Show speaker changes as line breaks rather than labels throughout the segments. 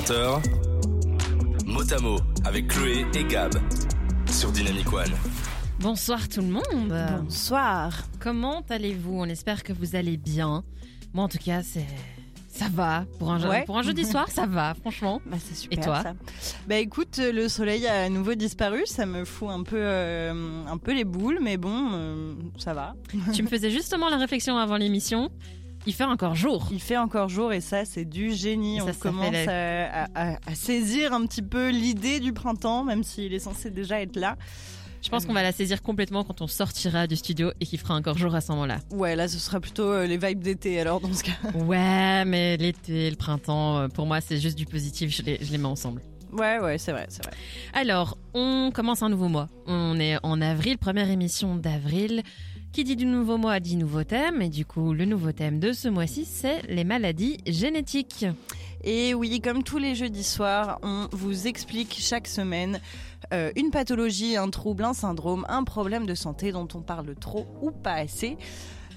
20h, Motamo avec Chloé et Gab sur Dynamic One.
Bonsoir tout le monde.
Bonsoir.
Comment allez-vous? On espère que vous allez bien. Moi en tout cas, c'est ça va pour un,
Ouais.
pour un jeudi soir, ça va franchement.
Bah, c'est super.
Et toi?
ça. Bah écoute, le soleil a à nouveau disparu, ça me fout un peu, euh, un peu les boules, mais bon, euh, ça va.
tu me faisais justement la réflexion avant l'émission. Il fait encore jour.
Il fait encore jour et ça, c'est du génie.
Et
On
ça
commence à- à saisir un petit peu l'idée du printemps, même s'il est censé déjà être là.
Je pense qu'on va la saisir complètement quand on sortira du studio et qu'il fera encore jour à ce moment-là.
Ouais, là, ce sera plutôt euh, les vibes d'été alors dans ce cas.
Ouais, mais l'été, le printemps, euh, pour moi, c'est juste du positif. Je les, je les mets ensemble.
Ouais, ouais, c'est vrai, c'est vrai.
Alors, on commence un nouveau mois. On est en avril, première émission d'avril. Qui dit du nouveau mois dit nouveau thème. Et du coup, le nouveau thème de ce mois-ci, c'est les maladies génétiques.
Et oui, comme tous les jeudis soirs, on vous explique chaque semaine euh, une pathologie, un trouble, un syndrome, un problème de santé dont on parle trop ou pas assez.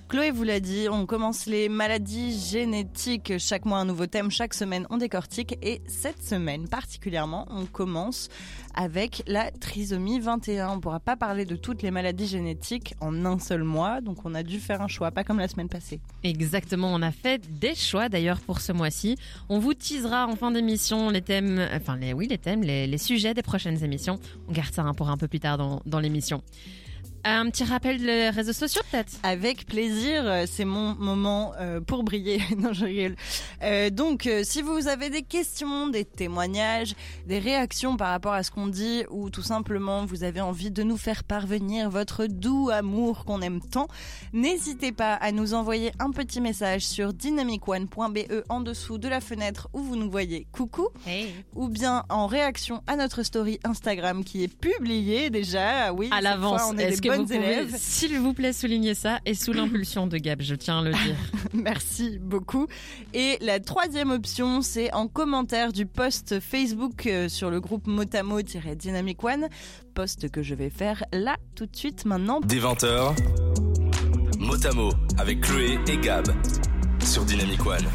Chloé vous l'a dit, on commence les maladies génétiques. Chaque mois un nouveau thème, chaque semaine on décortique. Et cette semaine particulièrement, on commence avec la trisomie 21. On ne pourra pas parler de toutes les maladies génétiques en un seul mois, donc on a dû faire un choix, pas comme la semaine passée.
Exactement, on a fait des choix d'ailleurs pour ce mois-ci. On vous teasera en fin d'émission les thèmes, enfin les, oui les thèmes, les, sujets des prochaines émissions. On garde ça hein, pour un peu plus tard dans l'émission. Un petit rappel des réseaux sociaux peut-être
Avec plaisir, euh, c'est mon moment euh, pour briller. non, je rigole. Euh, donc, si vous avez des questions, des témoignages, des réactions par rapport à ce qu'on dit, ou tout simplement vous avez envie de nous faire parvenir votre doux amour qu'on aime tant, n'hésitez pas à nous envoyer un petit message sur dynamicone.be en dessous de la fenêtre où vous nous voyez coucou, ou bien en réaction à notre story Instagram qui est publiée déjà. Oui,
à l'avance. Est-ce
des
que vous
bonnes
pouvez,
élèves.
s'il vous plaît, souligner ça et sous l'impulsion de Gab, je tiens à le dire.
Merci beaucoup. Et la troisième option, c'est en commentaire du post Facebook euh, sur le groupe Motamo-Dynamic One, post que je vais faire là tout de suite maintenant.
Dès 20h, Motamo avec Chloé et Gab sur Dynamic One.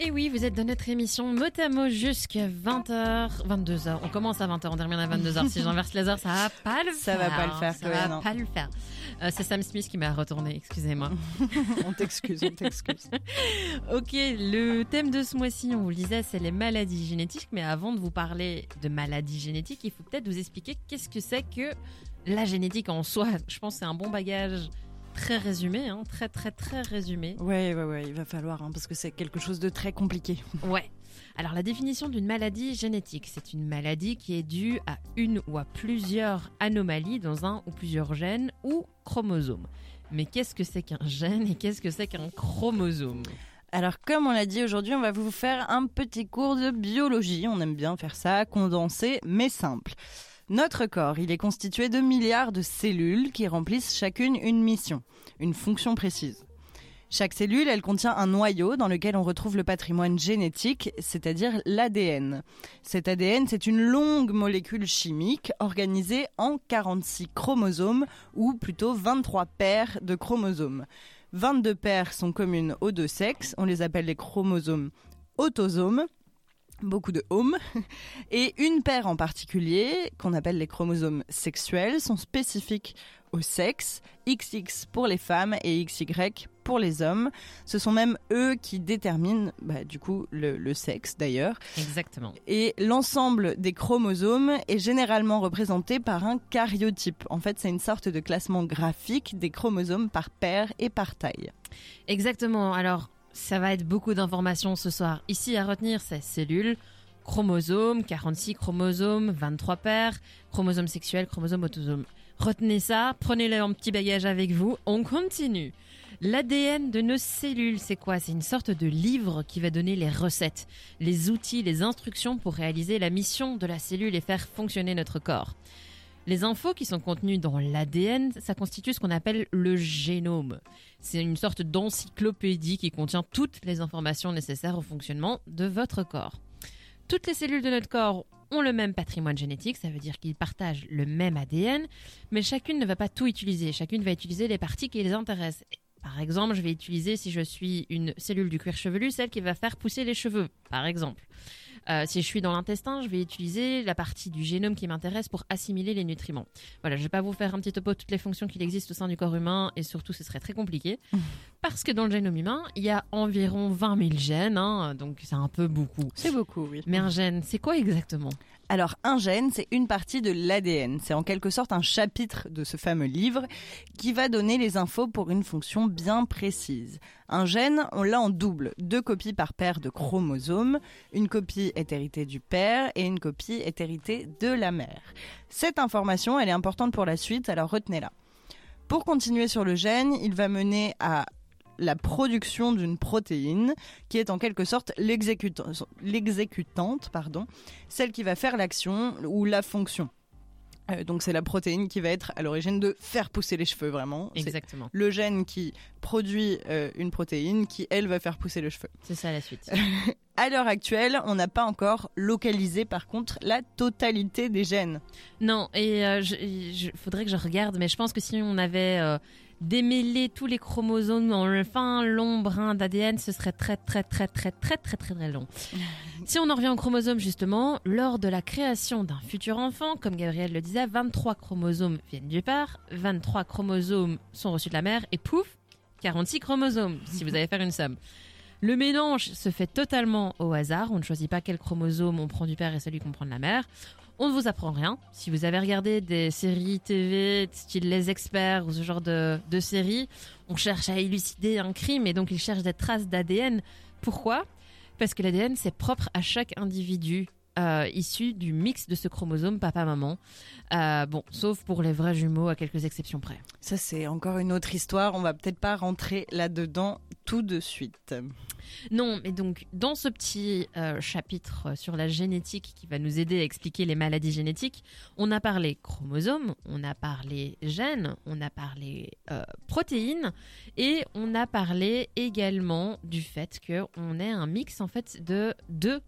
Et oui, vous êtes dans notre émission Motamo jusqu'à 20h, 22h. On commence à 20h, on termine à 22h. Si j'inverse les heures, ça va pas le
Ça
faire.
va pas le faire,
Ça va
non.
pas le faire. Euh, c'est Sam Smith qui m'a retourné, excusez-moi.
on t'excuse, on t'excuse.
Ok, le thème de ce mois-ci, on vous le disait, c'est les maladies génétiques. Mais avant de vous parler de maladies génétiques, il faut peut-être vous expliquer qu'est-ce que c'est que la génétique en soi. Je pense que c'est un bon bagage très résumé, hein, très très très résumé.
Ouais, ouais, ouais, il va falloir, hein, parce que c'est quelque chose de très compliqué.
Ouais. Alors la définition d'une maladie génétique, c'est une maladie qui est due à une ou à plusieurs anomalies dans un ou plusieurs gènes ou chromosomes. Mais qu'est-ce que c'est qu'un gène et qu'est-ce que c'est qu'un chromosome?
Alors, comme on l'a dit aujourd'hui, on va vous faire un petit cours de biologie. On aime bien faire ça, condensé, mais simple. Notre corps, est constitué de milliards de cellules qui remplissent chacune une mission, une fonction précise. Chaque cellule, elle contient un noyau dans lequel on retrouve le patrimoine génétique, c'est-à-dire l'ADN. Cet ADN, c'est une longue molécule chimique organisée en 46 chromosomes, ou plutôt 23 paires de chromosomes. 22 paires sont communes aux deux sexes, on les appelle les chromosomes autosomes, beaucoup de homes, et une paire en particulier, qu'on appelle les chromosomes sexuels, sont spécifiques au sexe, XX pour les femmes et XY pour les hommes. Ce sont même eux qui déterminent, bah, du coup, le, le sexe d'ailleurs.
Exactement.
Et l'ensemble des chromosomes est généralement représenté par un cariotype. En fait, c'est une sorte de classement graphique des chromosomes par paire et par taille.
Exactement. Alors, ça va être beaucoup d'informations ce soir. Ici, à retenir, c'est cellules, chromosomes, 46 chromosomes, 23 paires, chromosomes sexuels, chromosomes autosomes. Retenez ça, prenez-le en petit bagage avec vous. On continue. L'ADN de nos cellules, c'est quoi? C'est une sorte de livre qui va donner les recettes, les outils, les instructions pour réaliser la mission de la cellule et faire fonctionner notre corps. Les infos qui sont contenues dans l'ADN, ça constitue ce qu'on appelle le génome. C'est une sorte d'encyclopédie qui contient toutes les informations nécessaires au fonctionnement de votre corps. Toutes les cellules de notre corps ont le même patrimoine génétique, ça veut dire qu'ils partagent le même ADN, mais chacune ne va pas tout utiliser. Chacune va utiliser les parties qui les intéressent. Par exemple, je vais utiliser, si je suis une cellule du cuir chevelu, celle qui va faire pousser les cheveux, par exemple. Euh, si je suis dans l'intestin, je vais utiliser la partie du génome qui m'intéresse pour assimiler les nutriments. Voilà, je vais pas vous faire un petit topo de toutes les fonctions qui existent au sein du corps humain et surtout ce serait très compliqué parce que dans le génome humain, il y a environ 20 000 gènes, hein, donc c'est un peu beaucoup.
C'est beaucoup, oui.
Mais un gène, c'est quoi exactement?
Alors, un gène, c'est une partie de l'ADN. C'est en quelque sorte un chapitre de ce fameux livre qui va donner les infos pour une fonction bien précise. Un gène, on l'a en double. Deux copies par paire de chromosomes. Une copie est héritée du père et une copie est héritée de la mère. Cette information, elle est importante pour la suite, alors retenez-la. Pour continuer sur le gène, il va mener à la production d'une protéine qui est en quelque sorte l'exécutant- l'exécutante, pardon, celle qui va faire l'action ou la fonction. Euh, donc c'est la protéine qui va être à l'origine de faire pousser les cheveux vraiment.
Exactement.
le gène qui produit euh, une protéine qui elle va faire pousser les cheveux.
C'est ça la suite.
À l'heure actuelle, on n'a pas encore localisé par contre la totalité des gènes.
Non, et euh, je, je- faudrait que je regarde, mais je pense que si on avait démêlé tous les chromosomes dans le fin long brin d'ADN, ce serait très très très très très très très très long. si on en revient aux chromosomes justement, lors de la création d'un futur enfant, comme Gabriel le disait, 23 chromosomes viennent du père, 23 chromosomes sont reçus de la mère, et pouf, 46 chromosomes, si vous allez faire une somme. Le mélange se fait totalement au hasard. On ne choisit pas quel chromosome on prend du père et celui qu'on prend de la mère. On ne vous apprend rien. Si vous avez regardé des séries TV, style Les Experts ou ce genre de, séries, on cherche à élucider un crime et donc ils cherchent des traces d'ADN. Pourquoi? Parce que l'ADN, c'est propre à chaque individu. euh, issu du mix de ce chromosome papa-maman. Euh, bon, sauf pour les vrais jumeaux, à quelques exceptions près.
Ça c'est encore une autre histoire, on va peut-être pas rentrer là-dedans tout de suite.
Non, mais donc dans ce petit euh, chapitre sur la génétique qui va nous aider à expliquer les maladies génétiques, on a parlé chromosomes, on a parlé gènes, on a parlé euh, protéines et on a parlé également du fait qu'on ait un mix en fait de deux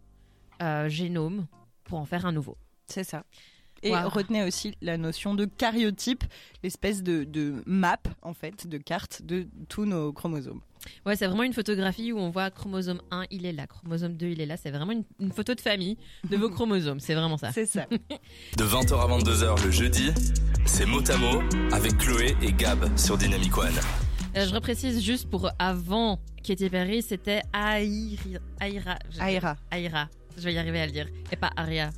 euh, génomes pour en faire un nouveau.
C'est ça. Et
Wow.
retenez aussi la notion de cariotype, l'espèce de, de map en fait, de carte de tous nos chromosomes.
Ouais, c'est vraiment une photographie où on voit chromosome 1, il est là, chromosome 2, il est là. C'est vraiment une, une photo de famille de vos chromosomes, c'est vraiment ça.
C'est ça.
De 20h à 22h le jeudi, c'est mot à mot avec Chloé et Gab sur Dynamic One.
Euh, je reprécise juste pour avant Katy Perry, c'était Aïra. Aïra. je-
Aira.
Aïra. Je vais y arriver à le dire. Et pas Aria.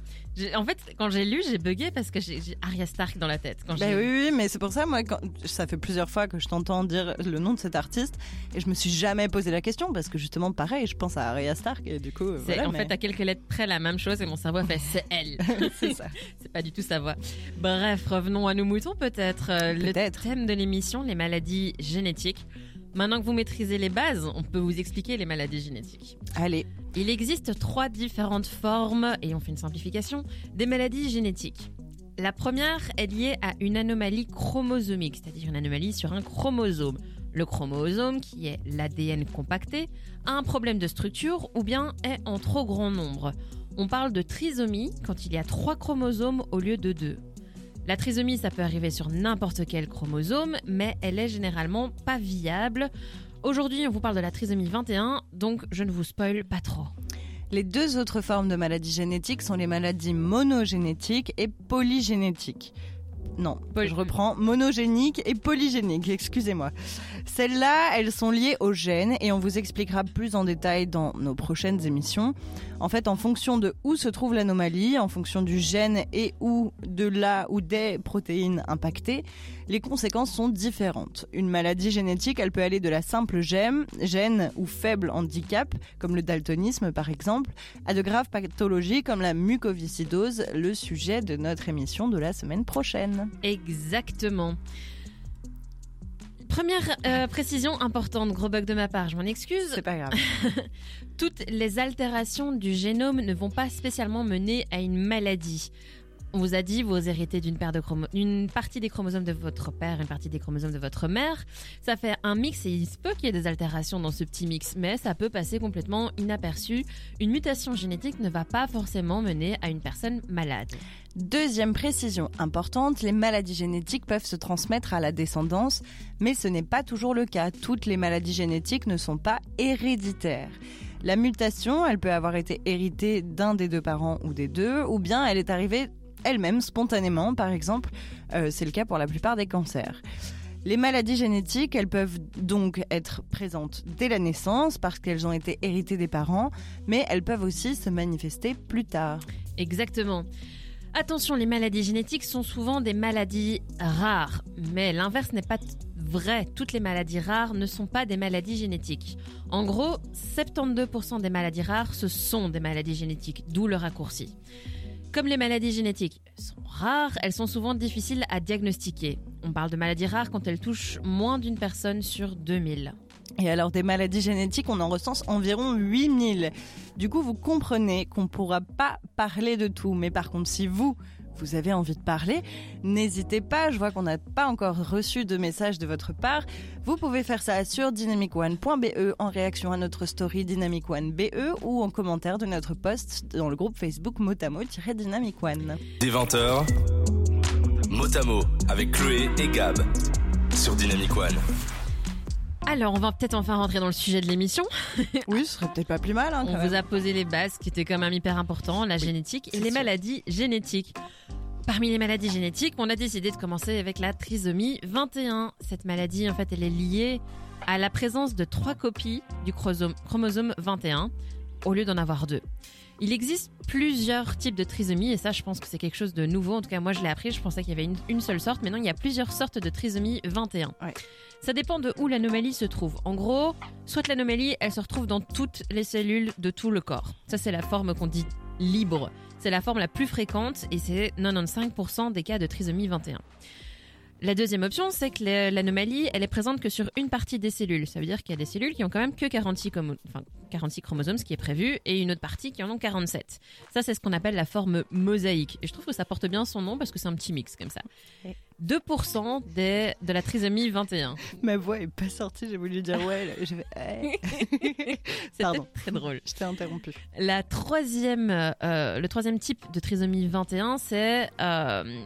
En fait, quand j'ai lu, j'ai bugué parce que j'ai Arya Stark dans la tête. Quand
Bah oui, oui, mais c'est pour ça, moi, quand, ça fait plusieurs fois que je t'entends dire le nom de cet artiste et je me suis jamais posé la question parce que justement, pareil, je pense à Arya Stark et du coup,
C'est
voilà,
en
mais-
fait à quelques lettres près la même chose et mon cerveau a fait c'est elle.
c'est ça.
c'est pas du tout sa voix. Bref, revenons à nos moutons peut-être. Euh, le thème de l'émission, les maladies génétiques. Maintenant que vous maîtrisez les bases, on peut vous expliquer les maladies génétiques.
Allez,
Il existe trois différentes formes, et on fait une simplification, des maladies génétiques. La première est liée à une anomalie chromosomique, c'est-à-dire une anomalie sur un chromosome. Le chromosome, qui est l'ADN compacté, a un problème de structure ou bien est en trop grand nombre. On parle de trisomie quand il y a trois chromosomes au lieu de deux. La trisomie, ça peut arriver sur n'importe quel chromosome, mais elle est généralement pas viable. Aujourd'hui, on vous parle de la trisomie 21, donc je ne vous spoil pas trop.
les deux autres formes de maladies génétiques sont les maladies monogénétiques et polygénétiques. Non,
Poly-
je reprends monogénique et polygénique, excusez-moi. Celles-là, elles sont liées aux gènes et on vous expliquera plus en détail dans nos prochaines émissions. En fait, en fonction de où se trouve l'anomalie, en fonction du gène et ou de la ou des protéines impactées, les conséquences sont différentes. Une maladie génétique, elle peut aller de la simple gène ou faible handicap, comme le daltonisme par exemple, à de graves pathologies comme la mucoviscidose, le sujet de notre émission de la semaine prochaine.
Exactement. Première euh, précision importante, gros bug de ma part, je m'en excuse.
C'est pas grave.
Toutes les altérations du génome ne vont pas spécialement mener à une maladie. On vous a dit, vous héritez d'une paire de une partie des chromosomes de votre père, une partie des chromosomes de votre mère. Ça fait un mix et il se peut qu'il y ait des altérations dans ce petit mix, mais ça peut passer complètement inaperçu. Une mutation génétique ne va pas forcément mener à une personne malade.
Deuxième précision importante, les maladies génétiques peuvent se transmettre à la descendance, mais ce n'est pas toujours le cas. Toutes les maladies génétiques ne sont pas héréditaires. La mutation, elle peut avoir été héritée d'un des deux parents ou des deux, ou bien elle est arrivée elle-même spontanément, par exemple. Euh, c'est le cas pour la plupart des cancers. Les maladies génétiques, elles peuvent donc être présentes dès la naissance parce qu'elles ont été héritées des parents, mais elles peuvent aussi se manifester plus tard.
Exactement. Attention, les maladies génétiques sont souvent des maladies rares, mais l'inverse n'est pas vrai. Toutes les maladies rares ne sont pas des maladies génétiques. En gros, 72% des maladies rares, ce sont des maladies génétiques, d'où le raccourci. Comme les maladies génétiques sont rares, elles sont souvent difficiles à diagnostiquer. On parle de maladies rares quand elles touchent moins d'une personne sur 2000.
Et alors des maladies génétiques, on en recense environ 8000. Du coup, vous comprenez qu'on ne pourra pas parler de tout. Mais par contre, si vous, vous avez envie de parler, n'hésitez pas, je vois qu'on n'a pas encore reçu de message de votre part. Vous pouvez faire ça sur dynamicone.be en réaction à notre story dynamicone.be ou en commentaire de notre post dans le groupe Facebook motamo-dynamicone.
Des 20h, Motamo avec Chloé et Gab sur Dynamic One.
Alors, on va peut-être enfin rentrer dans le sujet de l'émission.
Oui, ce serait peut-être pas plus mal. Hein,
On
même.
vous a posé les bases qui étaient quand même hyper importants, la génétique et les
sûr.
maladies génétiques. Parmi les maladies génétiques, on a décidé de commencer avec la trisomie 21. Cette maladie, en fait, elle est liée à la présence de trois copies du chromosome 21 au lieu d'en avoir deux. Il existe plusieurs types de trisomie et ça, je pense que c'est quelque chose de nouveau. En tout cas, moi, je l'ai appris. Je pensais qu'il y avait une, une seule sorte, mais non, il y a plusieurs sortes de trisomie 21.
Ouais.
Ça dépend de où l'anomalie se trouve. En gros, soit l'anomalie, elle se retrouve dans toutes les cellules de tout le corps. Ça, c'est la forme qu'on dit libre. C'est la forme la plus fréquente et c'est 95% des cas de trisomie 21. La deuxième option, c'est que l'anomalie, elle est présente que sur une partie des cellules. Ça veut dire qu'il y a des cellules qui ont quand même que 46, chromo- enfin, 46 chromosomes, ce qui est prévu, et une autre partie qui en ont 47. Ça, c'est ce qu'on appelle la forme mosaïque. Et je trouve que ça porte bien son nom parce que c'est un petit mix comme ça.
Ouais.
2% des, de la trisomie 21.
Ma voix est pas sortie, j'ai voulu dire ouais. j'ai fait.
C'était
Pardon.
très drôle.
Je t'ai interrompu.
La troisième, euh, le troisième type de trisomie 21, c'est euh,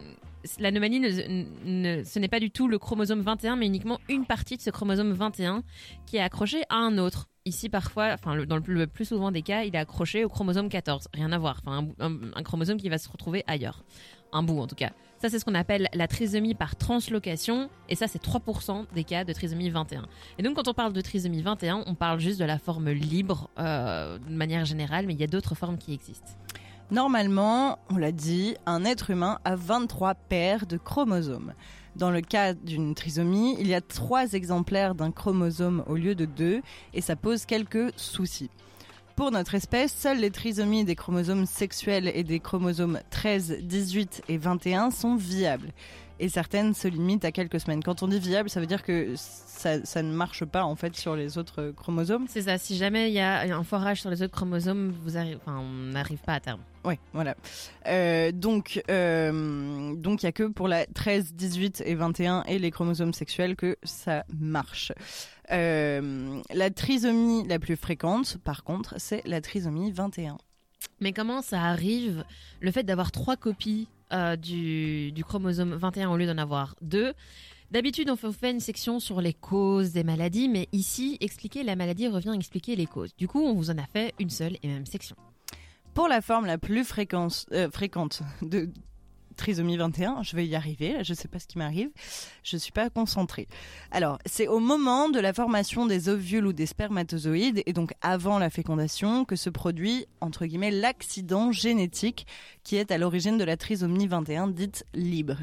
l'anomalie. Ce n'est pas du tout le chromosome 21, mais uniquement une partie de ce chromosome 21 qui est accroché à un autre. Ici, parfois, enfin, dans le plus, souvent des cas, il est accroché au chromosome 14. Rien à voir. Enfin, un chromosome qui va se retrouver ailleurs. Un bout, en tout cas. Ça, c'est ce qu'on appelle la trisomie par translocation. Et ça, c'est 3% des cas de trisomie 21. Et donc, quand on parle de trisomie 21, on parle juste de la forme libre euh, de manière générale, mais il y a d'autres formes qui existent.
Normalement, on l'a dit, un être humain a 23 paires de chromosomes. Dans le cas d'une trisomie, il y a trois exemplaires d'un chromosome au lieu de deux, et ça pose quelques soucis. Pour notre espèce, seules les trisomies des chromosomes sexuels et des chromosomes 13, 18 et 21 sont viables. Et certaines se limitent à quelques semaines. Quand on dit viable, ça veut dire que ça, ça ne marche pas en fait sur les autres chromosomes.
C'est ça, si jamais il y a un forage sur les autres chromosomes, vous arri- enfin, on n'arrive pas à terme.
Ouais, voilà. Euh, donc, euh, donc il y a que pour la 13, 18 et 21 et les chromosomes sexuels que ça marche. Euh, la trisomie la plus fréquente, par contre, c'est la trisomie 21.
Mais comment ça arrive, le fait d'avoir trois copies euh, du, chromosome 21 au lieu d'en avoir deux D'habitude, on fait une section sur les causes des maladies, mais ici, expliquer la maladie revient à expliquer les causes. Du coup, on vous en a fait une seule et même section.
Pour la forme la plus euh, fréquente de trisomie 21, je vais y arriver, je sais pas ce qui m'arrive, je suis pas concentrée. Alors, c'est au moment de la formation des ovules ou des spermatozoïdes, et donc avant la fécondation, que se produit, entre guillemets, l'accident génétique qui est à l'origine de la trisomie 21 dite libre.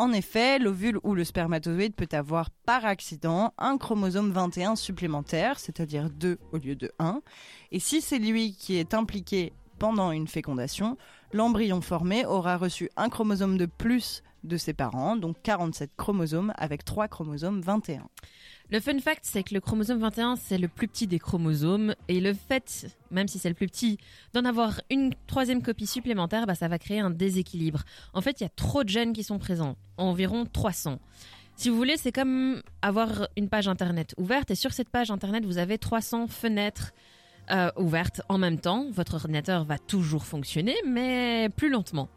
En effet, l'ovule ou le spermatozoïde peut avoir par accident un chromosome 21 supplémentaire, c'est-à-dire 2 au lieu de 1. Et si c'est lui qui est impliqué pendant une fécondation, l'embryon formé aura reçu un chromosome de plus de ses parents, donc 47 chromosomes avec 3 chromosomes 21.
Le fun fact, c'est que le chromosome 21, c'est le plus petit des chromosomes. Et le fait, même si c'est le plus petit, d'en avoir une troisième copie supplémentaire, bah, ça va créer un déséquilibre. En fait, il y a trop de gènes qui sont présents, environ 300. Si vous voulez, c'est comme avoir une page internet ouverte. Et sur cette page internet, vous avez 300 fenêtres euh, ouvertes en même temps. Votre ordinateur va toujours fonctionner, mais plus lentement.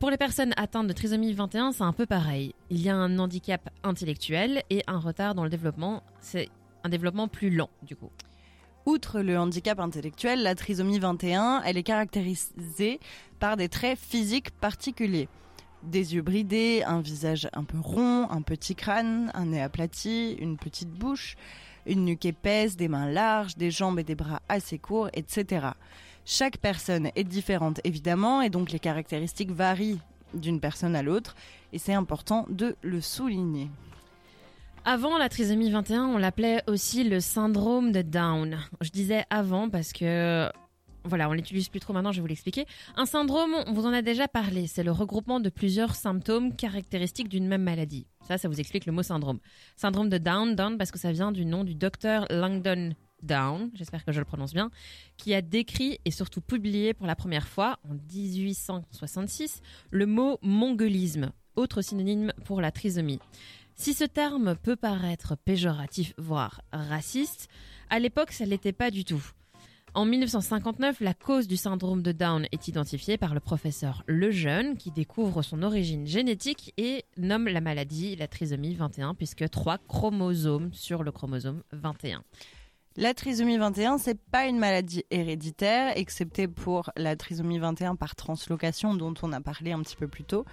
Pour les personnes atteintes de trisomie 21, c'est un peu pareil. Il y a un handicap intellectuel et un retard dans le développement. C'est un développement plus lent, du coup.
Outre le handicap intellectuel, la trisomie 21, elle est caractérisée par des traits physiques particuliers. Des yeux bridés, un visage un peu rond, un petit crâne, un nez aplati, une petite bouche, une nuque épaisse, des mains larges, des jambes et des bras assez courts, etc. Chaque personne est différente évidemment et donc les caractéristiques varient d'une personne à l'autre et c'est important de le souligner.
Avant la trisomie 21, on l'appelait aussi le syndrome de Down. Je disais avant parce que voilà, on l'utilise plus trop maintenant, je vais vous l'expliquer. Un syndrome, on vous en a déjà parlé, c'est le regroupement de plusieurs symptômes caractéristiques d'une même maladie. Ça, ça vous explique le mot syndrome. Syndrome de Down, Down parce que ça vient du nom du docteur Langdon Down, j'espère que je le prononce bien, qui a décrit et surtout publié pour la première fois en 1866 le mot mongolisme, autre synonyme pour la trisomie. Si ce terme peut paraître péjoratif, voire raciste, à l'époque, ça l'était pas du tout. En 1959, la cause du syndrome de Down est identifiée par le professeur Lejeune, qui découvre son origine génétique et nomme la maladie la trisomie 21, puisque trois chromosomes sur le chromosome 21.
La trisomie 21, c'est pas une maladie héréditaire, excepté pour la trisomie 21 par translocation dont on a parlé un petit peu plus tôt.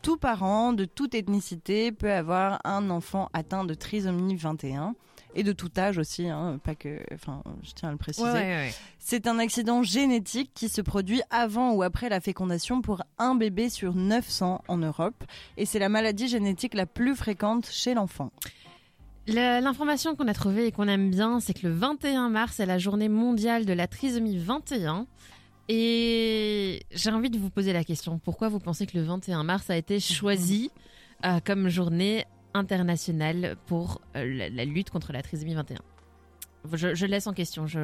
Tout parent de toute ethnicité peut avoir un enfant atteint de trisomie 21 et de tout âge aussi, hein, pas que, enfin, je tiens à le préciser. C'est un accident génétique qui se produit avant ou après la fécondation pour un bébé sur 900 en Europe et c'est la maladie génétique la plus fréquente chez l'enfant.
L'information qu'on a trouvée et qu'on aime bien, c'est que le 21 mars est la journée mondiale de la trisomie 21. Et j'ai envie de vous poser la question, pourquoi vous pensez que le 21 mars a été choisi euh, comme journée internationale pour euh, la, lutte contre la trisomie 21 je, laisse en question, je,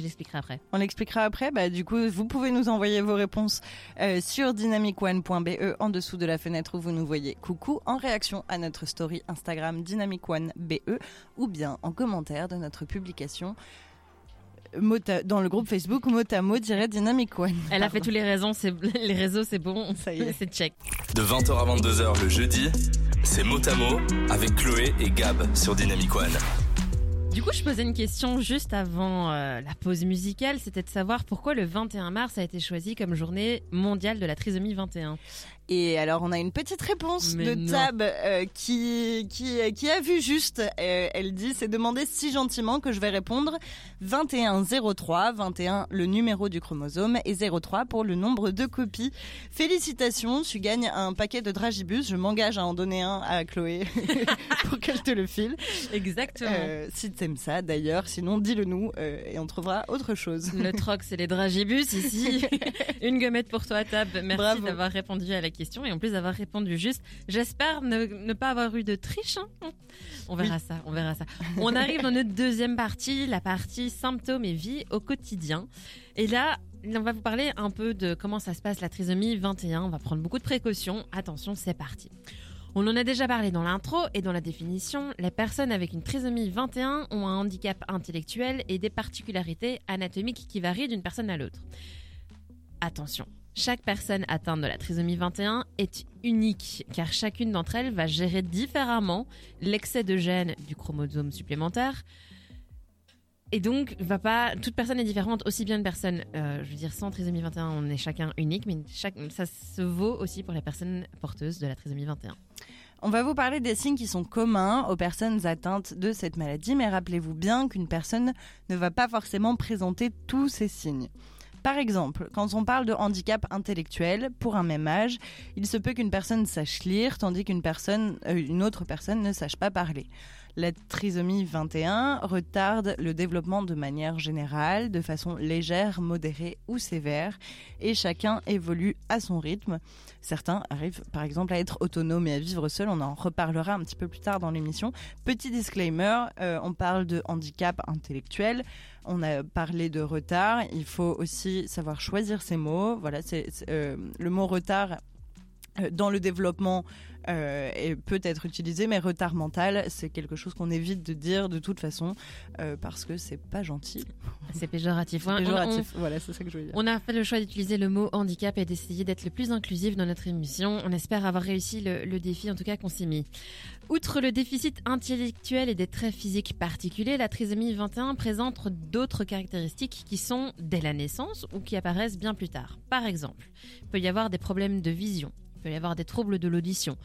l'expliquerai après.
On l'expliquera après. Bah, du coup, vous pouvez nous envoyer vos réponses euh, sur dynamicone.be en dessous de la fenêtre où vous nous voyez coucou en réaction à notre story Instagram dynamicone.be ou bien en commentaire de notre publication dans le groupe Facebook Motamo Dynamic One.
Elle a fait tous les raisons, les réseaux, c'est bon, ça y est, c'est check.
De 20h à 22h le jeudi, c'est Motamo avec Chloé et Gab sur Dynamic One.
Du coup, je posais une question juste avant euh, la pause musicale, c'était de savoir pourquoi le 21 mars a été choisi comme journée mondiale de la trisomie 21.
Et alors, on a une petite réponse de Tab euh, qui, qui, qui, a vu juste. Euh, elle dit c'est demandé si gentiment que je vais répondre 2103, 21 le numéro du chromosome et 03 pour le nombre de copies. Félicitations, tu gagnes un paquet de dragibus. Je m'engage à en donner un à Chloé pour qu'elle te le file.
Exactement. Euh,
si t'aimes ça d'ailleurs, sinon dis-le nous et on trouvera autre chose.
Le troc, c'est les dragibus ici. une gommette pour toi, Tab. Merci d'avoir répondu à la question et en plus d'avoir répondu juste. J'espère ne, pas avoir eu de triche. Hein. On verra ça, on verra ça. On arrive dans notre deuxième partie, la partie symptômes et vie au quotidien. Et là, on va vous parler un peu de comment ça se passe la trisomie 21. On va prendre beaucoup de précautions. Attention, c'est parti. On en a déjà parlé dans l'intro et dans la définition. Les personnes avec une trisomie 21 ont un handicap intellectuel et des particularités anatomiques qui varient d'une personne à l'autre. Attention, chaque personne atteinte de la trisomie 21 est unique car chacune d'entre elles va gérer différemment l'excès de gènes du chromosome supplémentaire. Et donc, va pas, toute personne est différente, aussi bien une personne, euh, je veux dire, sans trisomie 21, on est chacun unique, mais chaque, ça se vaut aussi pour les personnes porteuses de la trisomie 21.
On va vous parler des signes qui sont communs aux personnes atteintes de cette maladie, mais rappelez-vous bien qu'une personne ne va pas forcément présenter tous ces signes. Par exemple, quand on parle de handicap intellectuel, pour un même âge, il se peut qu'une personne sache lire, tandis qu'une personne, euh, autre personne ne sache pas parler. La trisomie 21 retarde le développement de manière générale, de façon légère, modérée ou sévère, et chacun évolue à son rythme. Certains arrivent par exemple à être autonomes et à vivre seuls, on en reparlera un petit peu plus tard dans l'émission. Petit disclaimer, euh, on parle de handicap intellectuel, on a parlé de retard, il faut aussi savoir choisir ses mots. Voilà, euh, le mot retard euh, dans le développement euh, et peut être utilisé, mais retard mental, c'est quelque chose qu'on évite de dire de toute façon euh, parce que c'est pas gentil.
C'est péjoratif. Ouais, on-
Péjoratif. Voilà, c'est ça que je voulais dire.
On, on a fait le choix d'utiliser le mot handicap et d'essayer d'être le plus inclusif dans notre émission. On espère avoir réussi le, le défi, en tout cas qu'on s'est mis. Outre le déficit intellectuel et des traits physiques particuliers, la trisomie 21 présente d'autres caractéristiques qui sont dès la naissance ou qui apparaissent bien plus tard. Par exemple, il peut y avoir des problèmes de vision, peut y avoir des troubles de l'audition.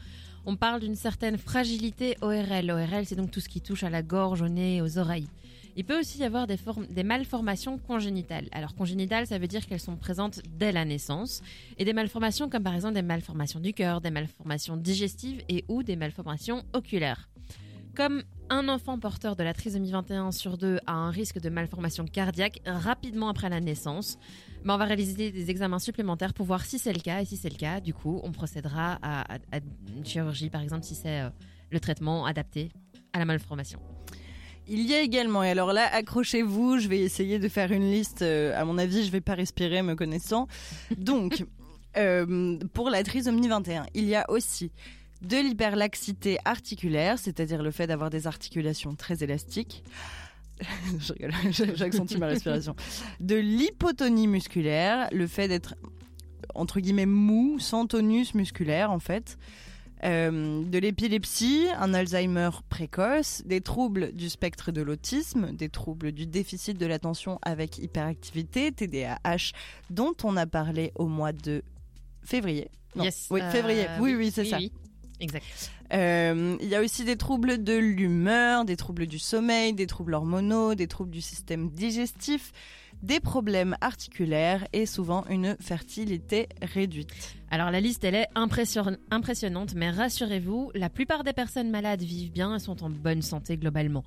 On parle d'une certaine fragilité ORL. ORL, c'est donc tout ce qui touche à la gorge, au nez, aux oreilles. Il peut aussi y avoir des malformations congénitales. Alors congénitales, ça veut dire qu'elles sont présentes dès la naissance. Et des malformations comme par exemple des malformations du cœur, des malformations digestives et ou des malformations oculaires. Comme un enfant porteur de la trisomie 21 sur 2 a un risque de malformation cardiaque rapidement après la naissance, ben, on va réaliser des examens supplémentaires pour voir si c'est le cas. Et si c'est le cas, du coup, on procédera à, à- à une chirurgie, par exemple, si c'est euh, le traitement adapté à la malformation.
Il y a également, et alors là, accrochez-vous, je vais essayer de faire une liste. euh, à mon avis, je vais pas respirer me connaissant. Donc, euh, pour la trisomie 21, il y a aussi de l'hyperlaxité articulaire, c'est-à-dire le fait d'avoir des articulations très élastiques. je rigole, j'accentue ma respiration. De l'hypotonie musculaire, le fait d'être entre guillemets mou, sans tonus musculaire en fait. Euh, de l'épilepsie, un Alzheimer précoce, des troubles du spectre de l'autisme, des troubles du déficit de l'attention avec hyperactivité, TDAH, dont on a parlé au mois de février. Non,
Yes,
oui,
euh,
février. Oui, oui, c'est ça.
oui. Exact.
Euh, Il y a aussi des troubles de l'humeur, des troubles du sommeil, des troubles hormonaux, des troubles du système digestif, des problèmes articulaires et souvent une fertilité réduite.
Alors la liste, elle est impression- impressionnante, mais rassurez-vous, la plupart des personnes malades vivent bien et sont en bonne santé globalement.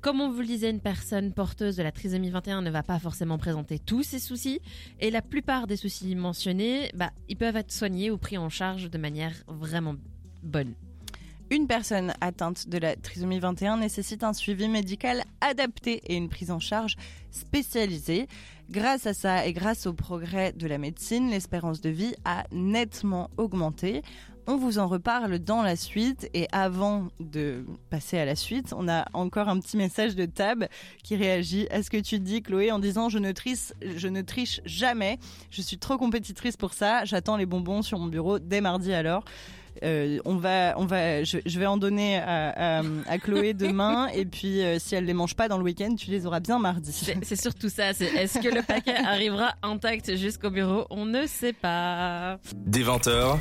Comme on vous le disait, une personne porteuse de la trisomie 21 ne va pas forcément présenter tous ses soucis, et la plupart des soucis mentionnés, bah, ils peuvent être soignés ou pris en charge de manière vraiment bonne.
Une personne atteinte de la trisomie 21 nécessite un suivi médical adapté et une prise en charge spécialisée. Grâce à ça et grâce au progrès de la médecine, l'espérance de vie a nettement augmenté. On vous en reparle dans la suite et avant de passer à la suite, on a encore un petit message de Tab qui réagit à ce que tu dis Chloé en disant je ne triche, je ne triche jamais, je suis trop compétitrice pour ça, j'attends les bonbons sur mon bureau dès mardi alors. Euh, on va, on va, je, je vais en donner à, à- à Chloé demain et puis euh, si elle les mange pas dans le week-end, tu les auras bien mardi.
C'est surtout ça, est-ce que le paquet arrivera intact jusqu'au bureau? On ne sait pas.
Des 20h,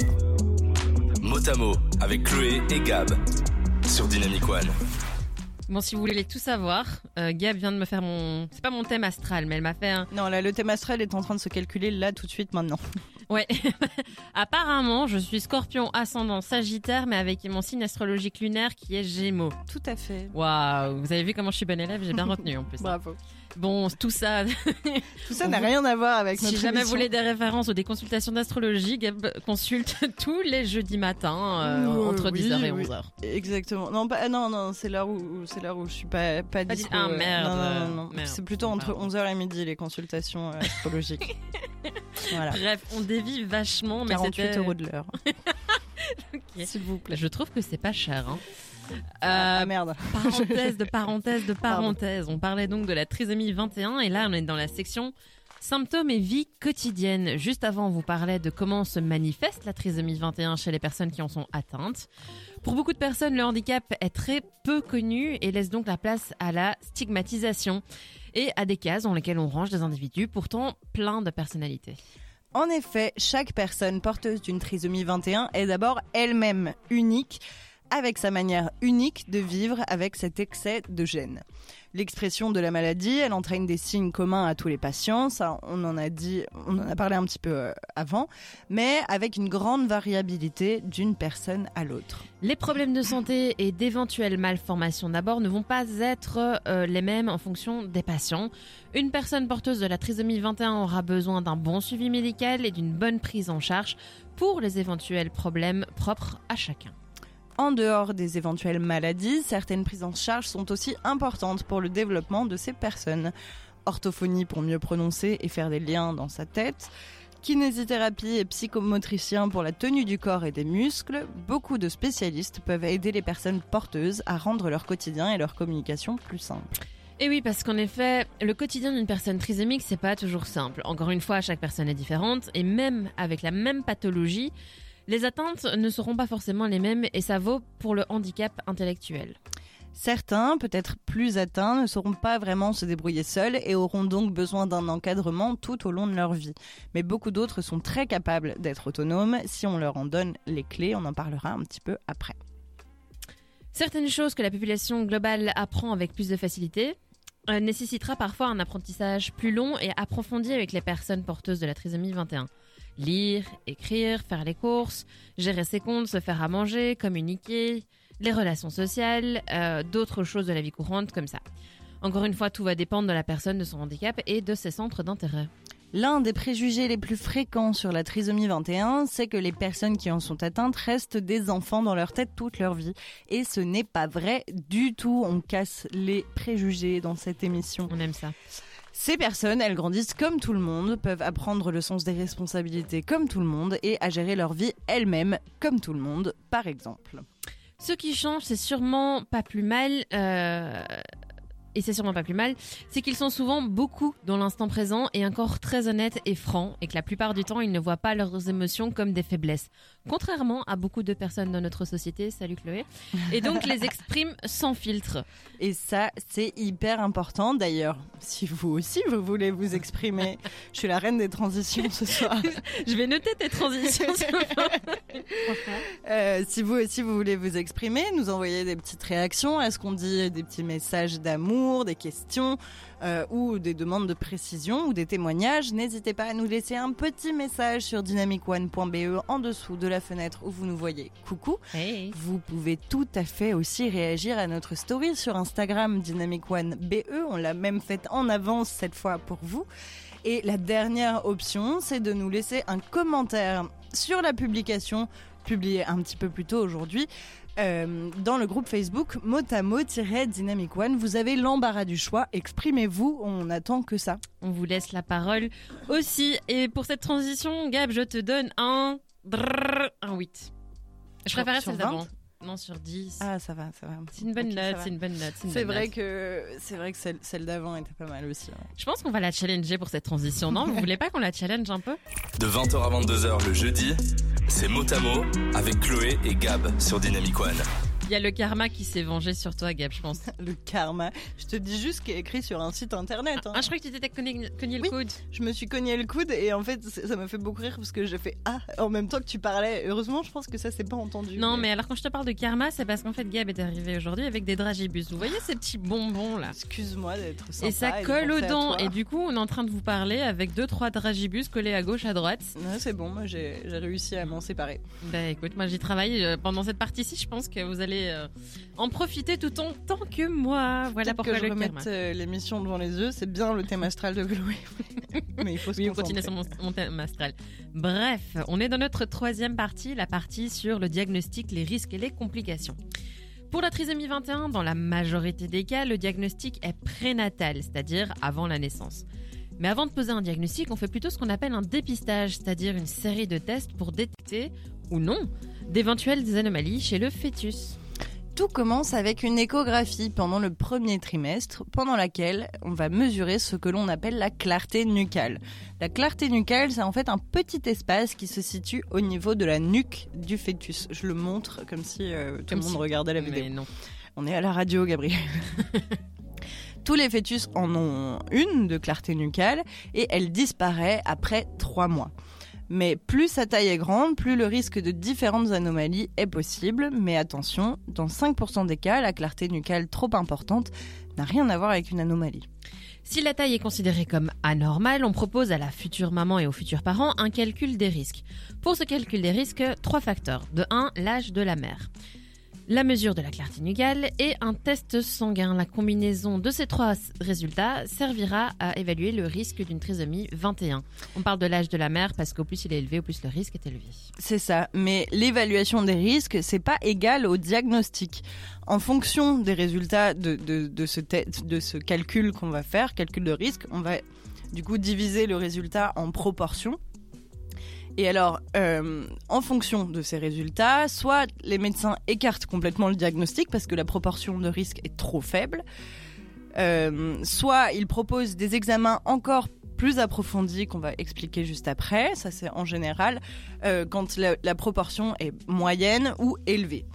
mot à mot avec Chloé et Gab sur Dynamic One.
Bon, si vous voulez tout savoir, euh, Gab vient de me faire mon... C'est pas mon thème astral, mais elle m'a fait un...
Non, là, le thème astral est en train de se calculer là tout de suite maintenant.
Ouais. Apparemment, je suis scorpion ascendant sagittaire, mais avec mon signe astrologique lunaire qui est gémeaux.
Tout à fait.
Waouh, vous avez vu comment je suis bonne élève, j'ai bien retenu en plus.
Bravo.
Bon, tout ça,
Tout ça n'a
vous-
rien à voir avec
si
notre
jamais vous voulez des références ou des consultations d'astrologie, Gab consulte tous les jeudis matins euh,
Oui,
entre
oui,
10h et
oui.
11h.
Exactement. Non, non, non, c'est l'heure où, c'est l'heure où je suis pas, pas
Pas
dispo.
Ah, merde,
Non, non, non,
merde.
C'est plutôt entre
Pardon.
11h et midi les consultations euh, astrologiques. Voilà.
Bref, on dévie vachement, mais
48
c'était...
euros de l'heure.
Ok.
S'il vous plaît.
Je trouve que c'est pas cher. Hein.
Ah,
Euh,
merde.
parenthèse de parenthèse de
Pardon.
parenthèse. On parlait donc de la trisomie 21 et là on est dans la section symptômes et vie quotidienne. Juste avant, on vous parlait de comment se manifeste la trisomie 21 chez les personnes qui en sont atteintes. Pour beaucoup de personnes, le handicap est très peu connu et laisse donc la place à la stigmatisation et à des cases dans lesquelles on range des individus pourtant pleins de personnalités.
En effet, chaque personne porteuse d'une trisomie 21 est d'abord elle-même unique, avec sa manière unique de vivre avec cet excès de gènes. L'expression de la maladie, elle entraîne des signes communs à tous les patients, ça on en a dit, on en a parlé un petit peu euh, avant, mais avec une grande variabilité d'une personne à l'autre.
Les problèmes de santé et d'éventuelles malformations d'abord ne vont pas être euh, les mêmes en fonction des patients. Une personne porteuse de la trisomie 21 aura besoin d'un bon suivi médical et d'une bonne prise en charge pour les éventuels problèmes propres à chacun.
En dehors des éventuelles maladies, certaines prises en charge sont aussi importantes pour le développement de ces personnes. Orthophonie pour mieux prononcer et faire des liens dans sa tête, kinésithérapie et psychomotricien pour la tenue du corps et des muscles, beaucoup de spécialistes peuvent aider les personnes porteuses à rendre leur quotidien et leur communication plus simple.
Et oui, parce qu'en effet, le quotidien d'une personne trisomique, c'est pas toujours simple. Encore une fois, chaque personne est différente, et même avec la même pathologie, les atteintes ne seront pas forcément les mêmes, et ça vaut pour le handicap intellectuel.
Certains, peut-être plus atteints, ne sauront pas vraiment se débrouiller seuls et auront donc besoin d'un encadrement tout au long de leur vie. Mais beaucoup d'autres sont très capables d'être autonomes si on leur en donne les clés, on en parlera un petit peu après.
Certaines choses que la population globale apprend avec plus de facilité euh, nécessitera parfois un apprentissage plus long et approfondi avec les personnes porteuses de la trisomie 21. Lire, écrire, faire les courses, gérer ses comptes, se faire à manger, communiquer, les relations sociales, euh, d'autres choses de la vie courante comme ça. Encore une fois, tout va dépendre de la personne, de son handicap et de ses centres d'intérêt.
L'un des préjugés les plus fréquents sur la trisomie 21, c'est que les personnes qui en sont atteintes restent des enfants dans leur tête toute leur vie. Et ce n'est pas vrai du tout. On casse les préjugés dans cette émission.
On aime ça.
Ces personnes, elles grandissent comme tout le monde, peuvent apprendre le sens des responsabilités comme tout le monde et à gérer leur vie elles-mêmes comme tout le monde, par exemple.
Ce qui change, c'est sûrement pas plus mal. Euh, et c'est sûrement pas plus mal, c'est qu'ils sont souvent beaucoup dans l'instant présent et encore très honnêtes et francs, et que la plupart du temps, ils ne voient pas leurs émotions comme des faiblesses. Contrairement à beaucoup de personnes dans notre société, salut Chloé, et donc les expriment sans filtre.
Et ça, c'est hyper important. D'ailleurs, si vous aussi, vous voulez vous exprimer, je suis la reine des transitions ce soir.
je vais noter tes transitions.
euh, si vous aussi, vous voulez vous exprimer, nous envoyer des petites réactions. Est-ce qu'on dit des petits messages d'amour des questions? Euh, ou des demandes de précision ou des témoignages, n'hésitez pas à nous laisser un petit message sur dynamicone.be en dessous de la fenêtre où vous nous voyez. Coucou. Vous pouvez tout à fait aussi réagir à notre story sur Instagram dynamicone.be. On l'a même faite en avance cette fois pour vous. Et la dernière option, c'est de nous laisser un commentaire sur la publication publiée un petit peu plus tôt aujourd'hui euh, dans le groupe Facebook motamo-dynamic one. Vous avez l'embarras du choix. Exprimez-vous. On attend que ça.
On vous laisse la parole aussi. Et pour cette transition, Gab, je te donne un, un 8. Je préférais celle d'avant. Non, sur 10.
Ah, ça va, ça va.
C'est une bonne note, c'est une bonne note.
C'est vrai que c'est vrai que celle, celle d'avant était pas mal aussi.
Je pense qu'on va la challenger pour cette transition. Non, vous voulez pas qu'on la challenge un peu?
De 20h à 22h le jeudi, c'est Motamo avec Chloé et Gab sur Dynamic One.
Il y a le karma qui s'est vengé sur toi, Gab, je pense.
le karma. Je te dis juste qu'il est écrit sur un site internet. Hein.
Ah, je crois que tu t'étais cogné, le coude.
Je me suis cogné le coude et en fait, ça m'a fait beaucoup rire parce que j'ai fait Ah en même temps que tu parlais. Heureusement, je pense que ça s'est pas entendu.
Non, mais... alors quand je te parle de karma, c'est parce qu'en fait, Gab est arrivé aujourd'hui avec des dragibus. Vous voyez ces petits bonbons là?
Excuse-moi d'être sympa.
Et ça colle aux dents. Et du coup, on est en train de vous parler avec deux, trois dragibus collés à gauche, à droite.
Ouais, c'est bon, moi j'ai réussi à m'en séparer.
Bah écoute, moi j'ai travaillé euh, pendant cette partie-ci. Je pense que vous allez. Euh, en profiter tout autant que moi. Voilà pourquoi
que je
le
remette euh, l'émission devant les yeux. C'est bien le thème astral de Chloé.
Mais il faut se oui, on continue sur mon, thème astral. Bref, on est dans notre troisième partie, la partie sur le diagnostic, les risques et les complications. Pour la trisomie 21, dans la majorité des cas, le diagnostic est prénatal, c'est-à-dire avant la naissance. Mais avant de poser un diagnostic, on fait plutôt ce qu'on appelle un dépistage, c'est-à-dire une série de tests pour détecter, ou non, d'éventuelles anomalies chez le fœtus.
Tout commence avec une échographie pendant le premier trimestre, pendant laquelle on va mesurer ce que l'on appelle la clarté nucale. La clarté nucale, c'est en fait un petit espace qui se situe au niveau de la nuque du fœtus. Je le montre comme si euh, tout le monde regardait la vidéo.
Mais non.
On est à la radio, Gabriel. Tous les fœtus en ont une de clarté nucale et elle disparaît après trois mois. Mais plus sa taille est grande, plus le risque de différentes anomalies est possible. Mais attention, dans 5% des cas, la clarté nucale trop importante n'a rien à voir avec une anomalie.
Si la taille est considérée comme anormale, on propose à la future maman et aux futurs parents un calcul des risques. Pour ce calcul des risques, trois facteurs. De 1, l'âge de la mère la mesure de la clarté nucale et un test sanguin. La combinaison de ces trois résultats servira à évaluer le risque d'une trisomie 21. On parle de l'âge de la mère parce qu'au plus il est élevé, au plus le risque est élevé.
C'est ça, mais l'évaluation des risques, c'est pas égal au diagnostic. En fonction des résultats de, de, ce, de ce calcul qu'on va faire, calcul de risque, on va du coup diviser le résultat en proportions Et alors, euh, en fonction de ces résultats, soit les médecins écartent complètement le diagnostic parce que la proportion de risque est trop faible, euh, soit ils proposent des examens encore plus approfondis qu'on va expliquer juste après. Ça, c'est en général euh, quand la, la proportion est moyenne ou élevée.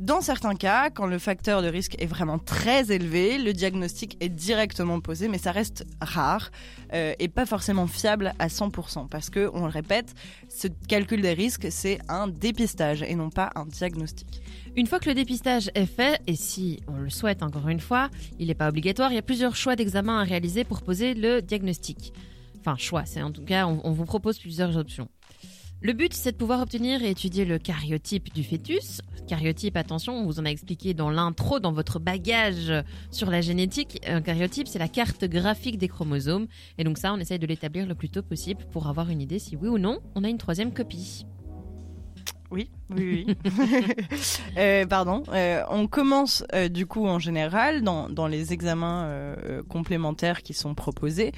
Dans certains cas, quand le facteur de risque est vraiment très élevé, le diagnostic est directement posé, mais ça reste rare euh, et pas forcément fiable à 100%, parce que, on le répète, ce calcul des risques, c'est un dépistage et non pas un diagnostic.
Une fois que le dépistage est fait, et si on le souhaite encore une fois, il n'est pas obligatoire, il y a plusieurs choix d'examen à réaliser pour poser le diagnostic. Enfin, choix, en tout cas, on vous propose plusieurs options. Le but, c'est de pouvoir obtenir et étudier le cariotype du fœtus. Cariotype, attention, on vous en a expliqué dans l'intro, dans votre bagage sur la génétique. Un cariotype, c'est la carte graphique des chromosomes. Et donc ça, on essaye de l'établir le plus tôt possible pour avoir une idée si oui ou non on a une troisième copie.
Oui, oui, oui. euh, pardon. Euh, on commence euh, du coup en général dans, les examens complémentaires qui sont proposés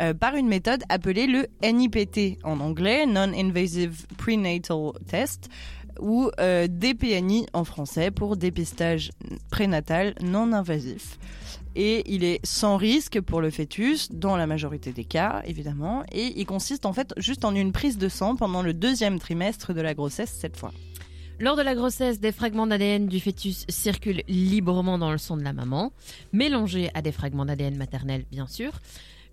euh, par une méthode appelée le NIPT en anglais, Non-Invasive Prenatal Test, ou euh, DPNI en français pour dépistage prénatal non invasif. Et il est sans risque pour le fœtus, dans la majorité des cas, évidemment. Et il consiste en fait juste en une prise de sang pendant le deuxième trimestre de la grossesse cette fois.
Lors de la grossesse, des fragments d'ADN du fœtus circulent librement dans le sang de la maman, mélangés à des fragments d'ADN maternel, bien sûr.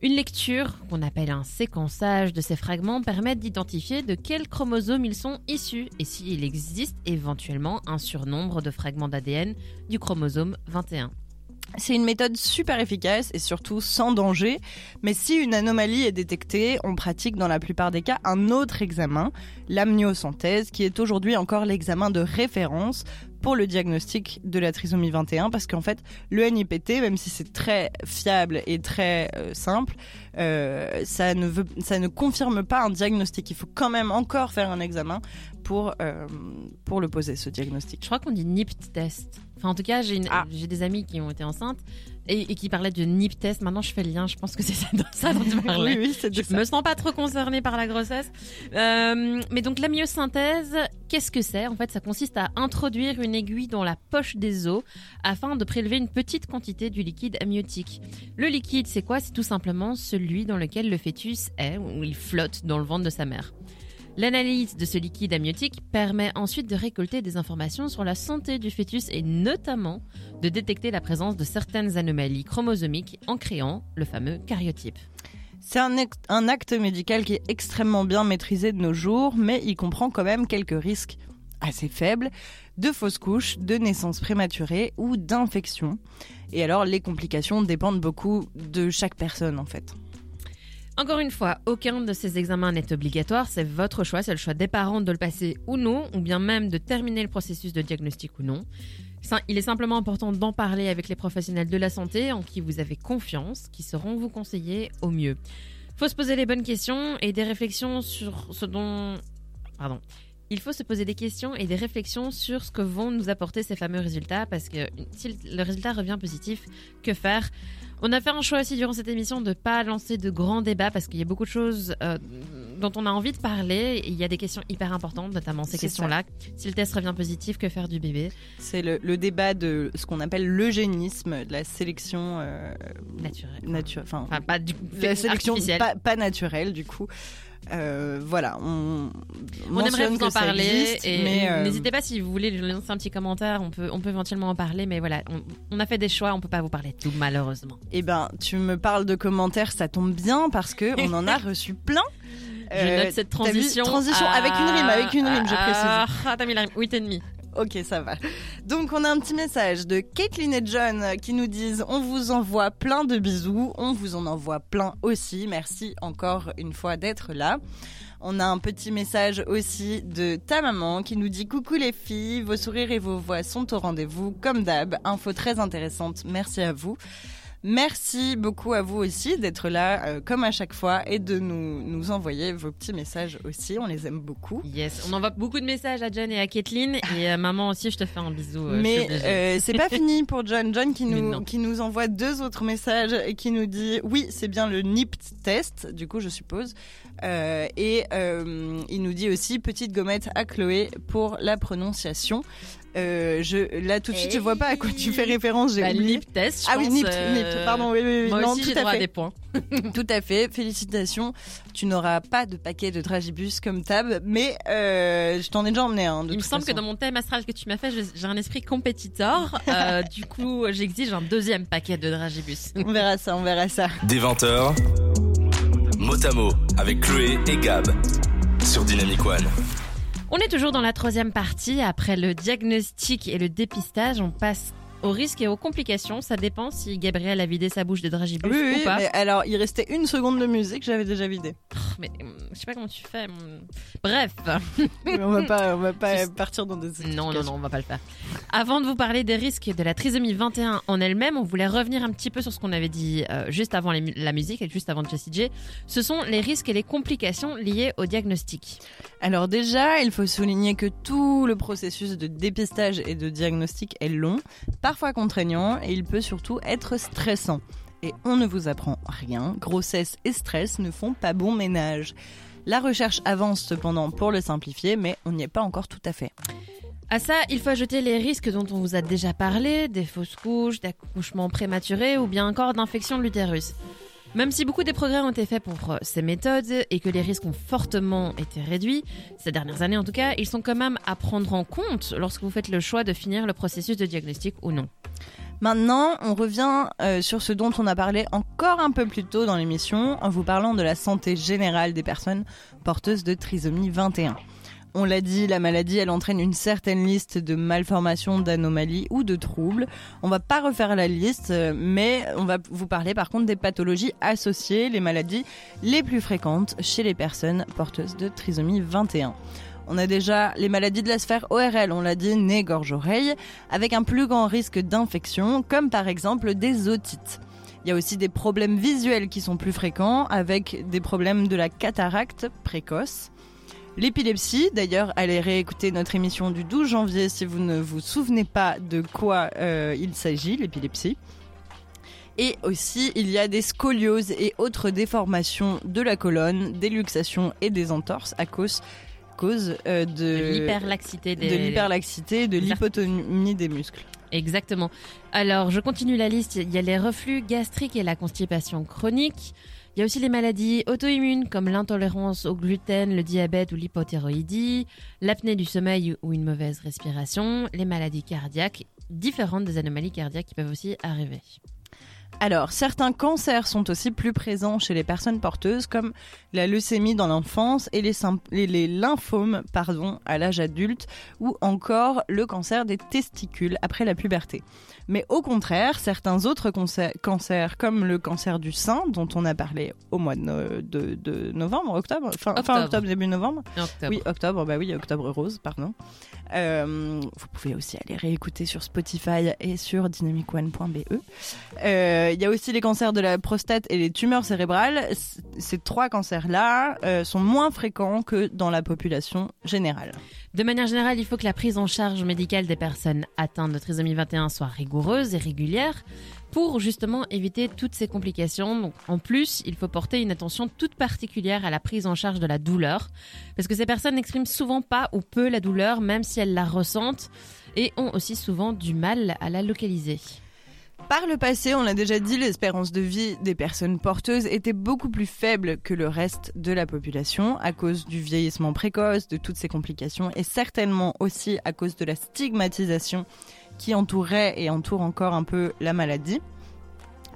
Une lecture, qu'on appelle un séquençage de ces fragments, permet d'identifier de quel chromosome ils sont issus et s'il existe éventuellement un surnombre de fragments d'ADN du chromosome 21.
C'est une méthode super efficace et surtout sans danger, mais si une anomalie est détectée, on pratique dans la plupart des cas un autre examen, l'amniosynthèse, qui est aujourd'hui encore l'examen de référence pour le diagnostic de la trisomie 21 parce qu'en fait le NIPT même si c'est très fiable et très euh, simple euh, ça ne veut ça ne confirme pas un diagnostic il faut quand même encore faire un examen pour euh, pour le poser ce diagnostic
Je crois qu'on dit NIPT test. Enfin, en tout cas, j'ai
Ah.
j'ai des amis qui ont été enceintes et, et qui parlaient de NIP test. Maintenant, je fais le lien. Je pense que c'est ça, ça dont tu parlais.
oui oui c'est de
Je
ça
me sens pas trop concernée par la grossesse. Euh, mais donc la myosynthèse, qu'est-ce que c'est? En fait, ça consiste à introduire une aiguille dans la poche des os afin de prélever une petite quantité du liquide amniotique. Le liquide, c'est quoi? C'est tout simplement celui dans lequel le fœtus est, où il flotte dans le ventre de sa mère. L'analyse de ce liquide amniotique permet ensuite de récolter des informations sur la santé du fœtus et notamment de détecter la présence de certaines anomalies chromosomiques en créant le fameux cariotype.
C'est un acte médical qui est extrêmement bien maîtrisé de nos jours, mais il comprend quand même quelques risques assez faibles de fausses couches, de naissance prématurée ou d'infection. Et alors, les complications dépendent beaucoup de chaque personne en fait.
Encore une fois, aucun de ces examens n'est obligatoire, c'est votre choix, c'est le choix des parents de le passer ou non, ou bien même de terminer le processus de diagnostic ou non. Il est simplement important d'en parler avec les professionnels de la santé en qui vous avez confiance, qui sauront vous conseiller au mieux. Faut se poser les bonnes questions et des réflexions sur ce dont... Pardon. Il faut se poser des questions et des réflexions sur ce que vont nous apporter ces fameux résultats parce que si le résultat revient positif, que faire? On a fait un choix aussi durant cette émission de pas lancer de grands débats parce qu'il y a beaucoup de choses euh, dont on a envie de parler. Et il y a des questions hyper importantes, notamment ces questions-là. Si le test revient positif, que faire du bébé?
C'est le, le débat de ce qu'on appelle l'eugénisme, de la sélection euh,
naturel
naturelle. Enfin,
Enfin, pas du
la sélection pas naturelle du coup. Euh, voilà, on,
On aimerait vous en parler
existe,
et
mais, euh,
n'hésitez pas si vous voulez lui lancer un petit commentaire, on peut, on peut éventuellement en parler, mais voilà, on, on a fait des choix, on peut pas vous parler de tout malheureusement.
Eh ben, tu me parles de commentaires, ça tombe bien parce que on en a reçu plein.
Je
Euh,
note cette
t'as vu
transition.
transition
Ah,
avec une rime, avec une rime, je
ah,
précise.
Ah, t'as mis la rime. Oui, t'es demi.
Ok, ça va. Donc, on a un petit message de Caitlin et John qui nous disent on vous envoie plein de bisous, on vous en envoie plein aussi. Merci encore une fois d'être là. On a un petit message aussi de ta maman qui nous dit coucou les filles, vos sourires et vos voix sont au rendez-vous comme d'hab. Info très intéressante, merci à vous. Merci beaucoup à vous aussi d'être là, euh, comme à chaque fois, et de nous, nous envoyer vos petits messages aussi. On les aime beaucoup.
Yes, on envoie beaucoup de messages à John et à Kathleen. Et euh, maman aussi, je te fais un bisou. euh,
Mais euh, c'est pas fini pour John. John qui nous, qui nous envoie deux autres messages et qui nous dit oui, c'est bien le NIPT test, du coup, je suppose. Euh, et il nous dit aussi petite gommette à Chloé pour la prononciation. Euh, je, là, tout de suite, je vois pas à quoi tu fais référence. J'ai
Bah, lip test, je
Ah oui,
pense,
NIPT,
euh,
NIPT, pardon, oui, oui, oui.
Moi
non,
aussi,
tout
j'ai
à
droit à
fait.
des points.
Tout à fait, félicitations. Tu n'auras pas de paquet de dragibus comme tab, mais euh, je t'en ai déjà emmené un.
Il me semble que dans mon thème astral que tu m'as fait, j'ai un esprit compétiteur. Euh, du coup, j'exige un deuxième paquet de dragibus.
On verra ça, on verra ça.
Des 20h, mot à mot avec Chloé et Gab sur Dynamic One.
On est toujours dans la troisième partie. Après le diagnostic et le dépistage, on passe aux risques et aux complications. Ça dépend si Gabriel a vidé sa bouche de dragibus
Oui,
ou
oui,
pas.
mais alors il restait une seconde de musique, j'avais déjà vidé.
Mais hum, je sais pas comment tu fais. hum. Bref.
Mais on va pas, on va pas
Juste-
partir dans des
Non, non, non, on va pas le faire. Avant de vous parler des risques de la trisomie 21 en elle-même, on voulait revenir un petit peu sur ce qu'on avait dit euh, juste avant les la musique et juste avant Jessie J. Ce sont les risques et les complications liées au diagnostic.
Alors déjà, il faut souligner que tout le processus de dépistage et de diagnostic est long, parfois contraignant et il peut surtout être stressant. Et on ne vous apprend rien, grossesse et stress ne font pas bon ménage. La recherche avance cependant pour le simplifier, mais on n'y est pas encore tout à fait.
À ça, il faut ajouter les risques dont on vous a déjà parlé, des fausses couches, d'accouchements prématurés ou bien encore d'infection de l'utérus. Même si beaucoup des progrès ont été faits pour euh, ces méthodes et que les risques ont fortement été réduits, ces dernières années en tout cas, ils sont quand même à prendre en compte lorsque vous faites le choix de finir le processus de diagnostic ou non.
Maintenant, on revient euh, sur ce dont on a parlé encore un peu plus tôt dans l'émission en vous parlant de la santé générale des personnes porteuses de trisomie 21. On l'a dit, la maladie, elle entraîne une certaine liste de malformations, d'anomalies ou de troubles. On va pas refaire la liste, mais on va vous parler par contre des pathologies associées, les maladies les plus fréquentes chez les personnes porteuses de trisomie 21. On a déjà les maladies de la sphère ORL, on l'a dit, nez, gorge, oreille, avec un plus grand risque d'infection, comme par exemple des otites. Il y a aussi des problèmes visuels qui sont plus fréquents, avec des problèmes de la cataracte précoce. L'épilepsie, d'ailleurs, allez réécouter notre émission du 12 janvier si vous ne vous souvenez pas de quoi euh, il s'agit, l'épilepsie. Et aussi, il y a des scolioses et autres déformations de la colonne, des luxations et des entorses à cause, cause euh,
De l'hyperlaxité des...
de l'hyperlaxité, de l'hypotonie des muscles.
Exactement. Alors, je continue la liste. Il y a les reflux gastriques et la constipation chronique. Il y a aussi les maladies auto-immunes comme l'intolérance au gluten, le diabète ou l'hypothyroïdie, l'apnée du sommeil ou une mauvaise respiration, les maladies cardiaques, différentes des anomalies cardiaques qui peuvent aussi arriver.
Alors, certains cancers sont aussi plus présents chez les personnes porteuses, comme la leucémie dans l'enfance et les, sym- les- les lymphomes pardon, à l'âge adulte, ou encore le cancer des testicules après la puberté. Mais au contraire, certains autres cancers, comme le cancer du sein, dont on a parlé au mois de, no- de- de novembre, octobre, fin, fin
Octobre.
début novembre,
octobre.
oui, octobre, bah oui, octobre rose, pardon. Euh, vous pouvez aussi aller réécouter sur Spotify et sur dynamicone.be. Euh, Il y a aussi les cancers de la prostate et les tumeurs cérébrales. Ces trois cancers-là euh, sont moins fréquents que dans la population générale.
De manière générale, il faut que la prise en charge médicale des personnes atteintes de trisomie 21 soit rigoureuse et régulière pour justement éviter toutes ces complications. En plus, il faut porter une attention toute particulière à la prise en charge de la douleur parce que ces personnes n'expriment souvent pas ou peu la douleur même si elles la ressentent et ont aussi souvent du mal à la localiser.
Par le passé, on l'a déjà dit, l'espérance de vie des personnes porteuses était beaucoup plus faible que le reste de la population à cause du vieillissement précoce, de toutes ces complications et certainement aussi à cause de la stigmatisation qui entourait et entoure encore un peu la maladie.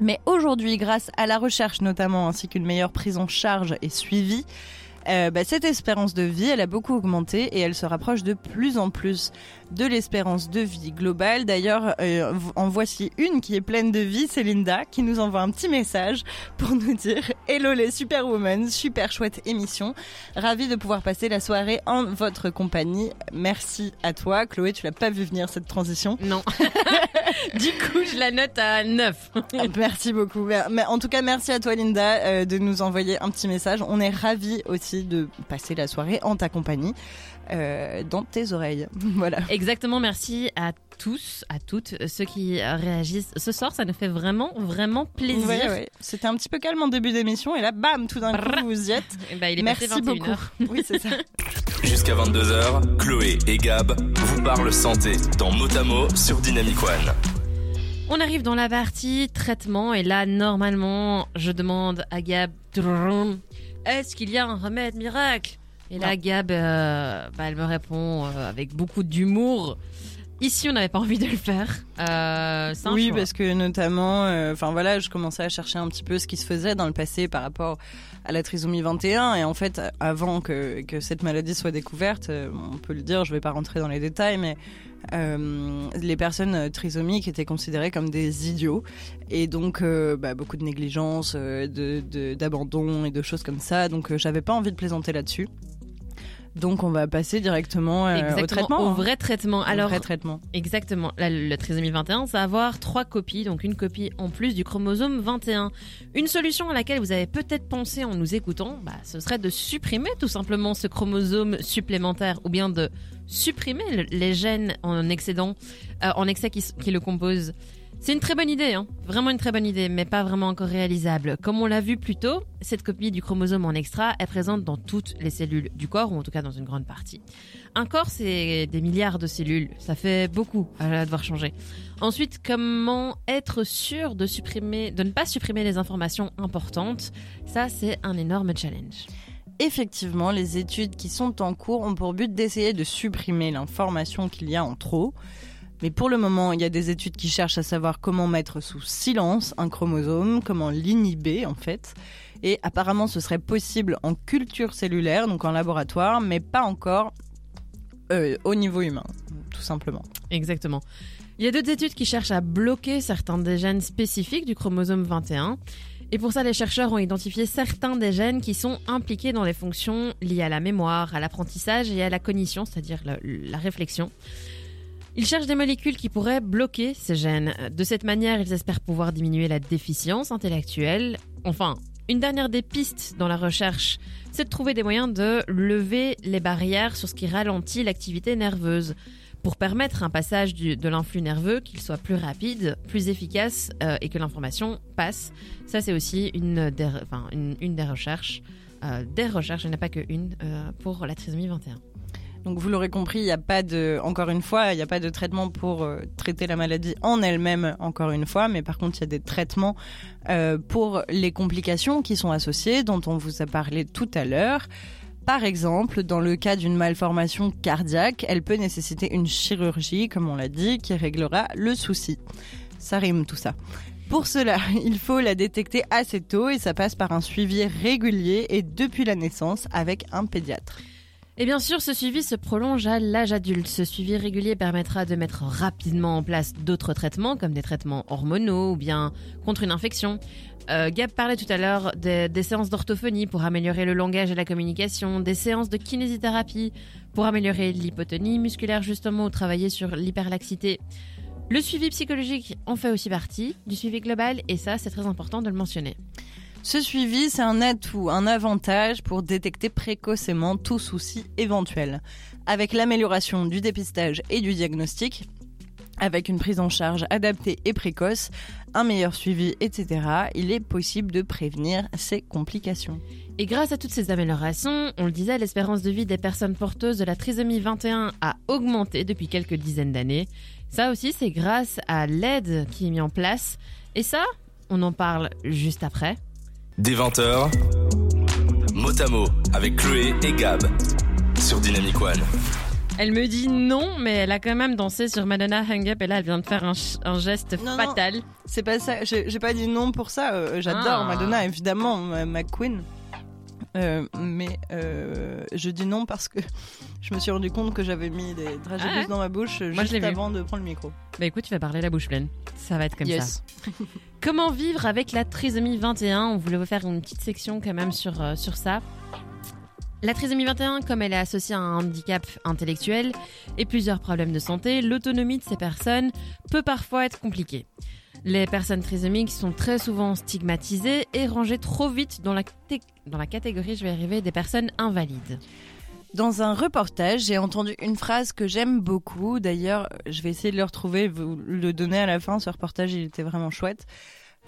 Mais aujourd'hui, grâce à la recherche notamment ainsi qu'une meilleure prise en charge et suivi, Euh, bah, cette espérance de vie, elle a beaucoup augmenté et elle se rapproche de plus en plus de l'espérance de vie globale. D'ailleurs, euh, en voici une qui est pleine de vie, c'est Linda, qui nous envoie un petit message pour nous dire Hello les Superwomen, super chouette émission. Ravi de pouvoir passer la soirée en votre compagnie. Merci à toi. Chloé, tu l'as pas vu venir cette transition
Non. du coup, je la note à 9.
merci beaucoup. Mais en tout cas, merci à toi Linda euh, de nous envoyer un petit message. On est ravis aussi de passer la soirée en ta compagnie. Euh, dans tes oreilles. voilà.
Exactement, merci à tous, à toutes ceux qui réagissent ce soir. Ça nous fait vraiment, vraiment plaisir.
Ouais, C'était un petit peu calme en début d'émission et là, bam, tout d'un coup, vous y êtes.
Et bah, il est
merci
passé
beaucoup. Oui, c'est ça.
Jusqu'à 22h, Chloé et Gab vous parlent santé dans Motamo sur Dynamic One.
On arrive dans la partie traitement et là, normalement, je demande à Gab, est-ce qu'il y a un remède miracle? Et là, Gab, euh, bah, elle me répond euh, avec beaucoup d'humour. Ici, on n'avait pas envie de le faire. Euh,
oui, parce que notamment, enfin voilà, je commençais à chercher un petit peu ce qui se faisait dans le passé par rapport à la trisomie 21. Et en fait, avant que, que cette maladie soit découverte, on peut le dire, je ne vais pas rentrer dans les détails, mais les personnes trisomiques étaient considérées comme des idiots et donc bah, beaucoup de négligence, d'abandon de, et de choses comme ça. Donc j'avais pas envie de plaisanter là-dessus. Donc on va passer directement euh, au traitement.
Au hein. vrai traitement. Alors,
vrai traitement.
Exactement. La, le trisomie 21, ça va avoir trois copies, donc une copie en plus du chromosome 21. Une solution à laquelle vous avez peut-être pensé en nous écoutant, bah, ce serait de supprimer tout simplement ce chromosome supplémentaire ou bien de supprimer les gènes en excédent, euh, en excès qui, qui le composent. C'est une très bonne idée, hein. vraiment une très bonne idée, mais pas vraiment encore réalisable. Comme on l'a vu plus tôt, cette copie du chromosome en extra est présente dans toutes les cellules du corps, ou en tout cas dans une grande partie. Un corps, c'est des milliards de cellules, ça fait beaucoup à devoir changer. Ensuite, comment être sûr de, supprimer, de ne pas supprimer les informations importantes? Ça, c'est un énorme challenge
effectivement, les études qui sont en cours ont pour but d'essayer de supprimer l'information qu'il y a en trop. Mais pour le moment, il y a des études qui cherchent à savoir comment mettre sous silence un chromosome, comment l'inhiber en fait. Et apparemment, ce serait possible en culture cellulaire, donc en laboratoire, mais pas encore euh, au niveau humain, tout simplement.
Exactement. Il y a d'autres études qui cherchent à bloquer certains des gènes spécifiques du chromosome 21. Et pour ça, les chercheurs ont identifié certains des gènes qui sont impliqués dans les fonctions liées à la mémoire, à l'apprentissage et à la cognition, c'est-à-dire la réflexion. Ils cherchent des molécules qui pourraient bloquer ces gènes. De cette manière, ils espèrent pouvoir diminuer la déficience intellectuelle. Enfin, une dernière des pistes dans la recherche, c'est de trouver des moyens de lever les barrières sur ce qui ralentit l'activité nerveuse pour permettre un passage de l'influx nerveux qu'il soit plus rapide, plus efficace euh, et que l'information passe. Ça, c'est aussi une des, recherches. Des recherches, il n'y en a pas que une, euh, pour la trisomie 21.
Donc vous l'aurez compris, il n'y a pas de, encore une fois, il n'y a pas de traitement pour euh, traiter la maladie en elle-même, encore une fois, mais par contre il y a des traitements euh, pour les complications qui sont associées, dont on vous a parlé tout à l'heure. Par exemple, dans le cas d'une malformation cardiaque, elle peut nécessiter une chirurgie, comme on l'a dit, qui réglera le souci. Ça rime tout ça. Pour cela, il faut la détecter assez tôt et ça passe par un suivi régulier et depuis la naissance avec un pédiatre.
Et bien sûr, ce suivi se prolonge à l'âge adulte. Ce suivi régulier permettra de mettre rapidement en place d'autres traitements, comme des traitements hormonaux ou bien contre une infection. Euh, Gab parlait tout à l'heure des, séances d'orthophonie pour améliorer le langage et la communication, des séances de kinésithérapie pour améliorer l'hypotonie musculaire justement ou travailler sur l'hyperlaxité. Le suivi psychologique en fait aussi partie du suivi global et ça c'est très important de le mentionner.
Ce suivi, c'est un atout, un avantage pour détecter précocement tout souci éventuel. Avec l'amélioration du dépistage et du diagnostic, avec une prise en charge adaptée et précoce, un meilleur suivi, etc., il est possible de prévenir ces complications.
Et grâce à toutes ces améliorations, on le disait, l'espérance de vie des personnes porteuses de la trisomie 21 a augmenté depuis quelques dizaines d'années. Ça aussi, c'est grâce à l'aide qui est mise en place. Et ça, on en parle juste après.
Des 20h, Motamo avec Chloé et Gab sur Dynamic One.
Elle me dit non, mais elle a quand même dansé sur Madonna Hang Up et là elle vient de faire un, geste fatal.
C'est pas ça, j'ai pas dit non pour ça. Euh, j'adore ah. Madonna, évidemment, ma, queen. Euh, mais euh, je dis non parce que je me suis rendu compte que j'avais mis des dragibus
Ah ouais
dans ma bouche
Moi, je
juste
vu.
avant de prendre le micro.
Bah écoute, tu vas parler la bouche pleine. Ça va être comme ça.
yes.
Comment vivre avec la trisomie 21 On voulait vous faire une petite section quand même sur, euh, sur ça. La trisomie 21, comme elle est associée à un handicap intellectuel et plusieurs problèmes de santé, l'autonomie de ces personnes peut parfois être compliquée. Les personnes trisomiques sont très souvent stigmatisées et rangées trop vite dans la, dans la catégorie, je vais arriver, des personnes invalides.
Dans un reportage, j'ai entendu une phrase que j'aime beaucoup. D'ailleurs, je vais essayer de le retrouver, vous le donner à la fin. Ce reportage, il était vraiment chouette.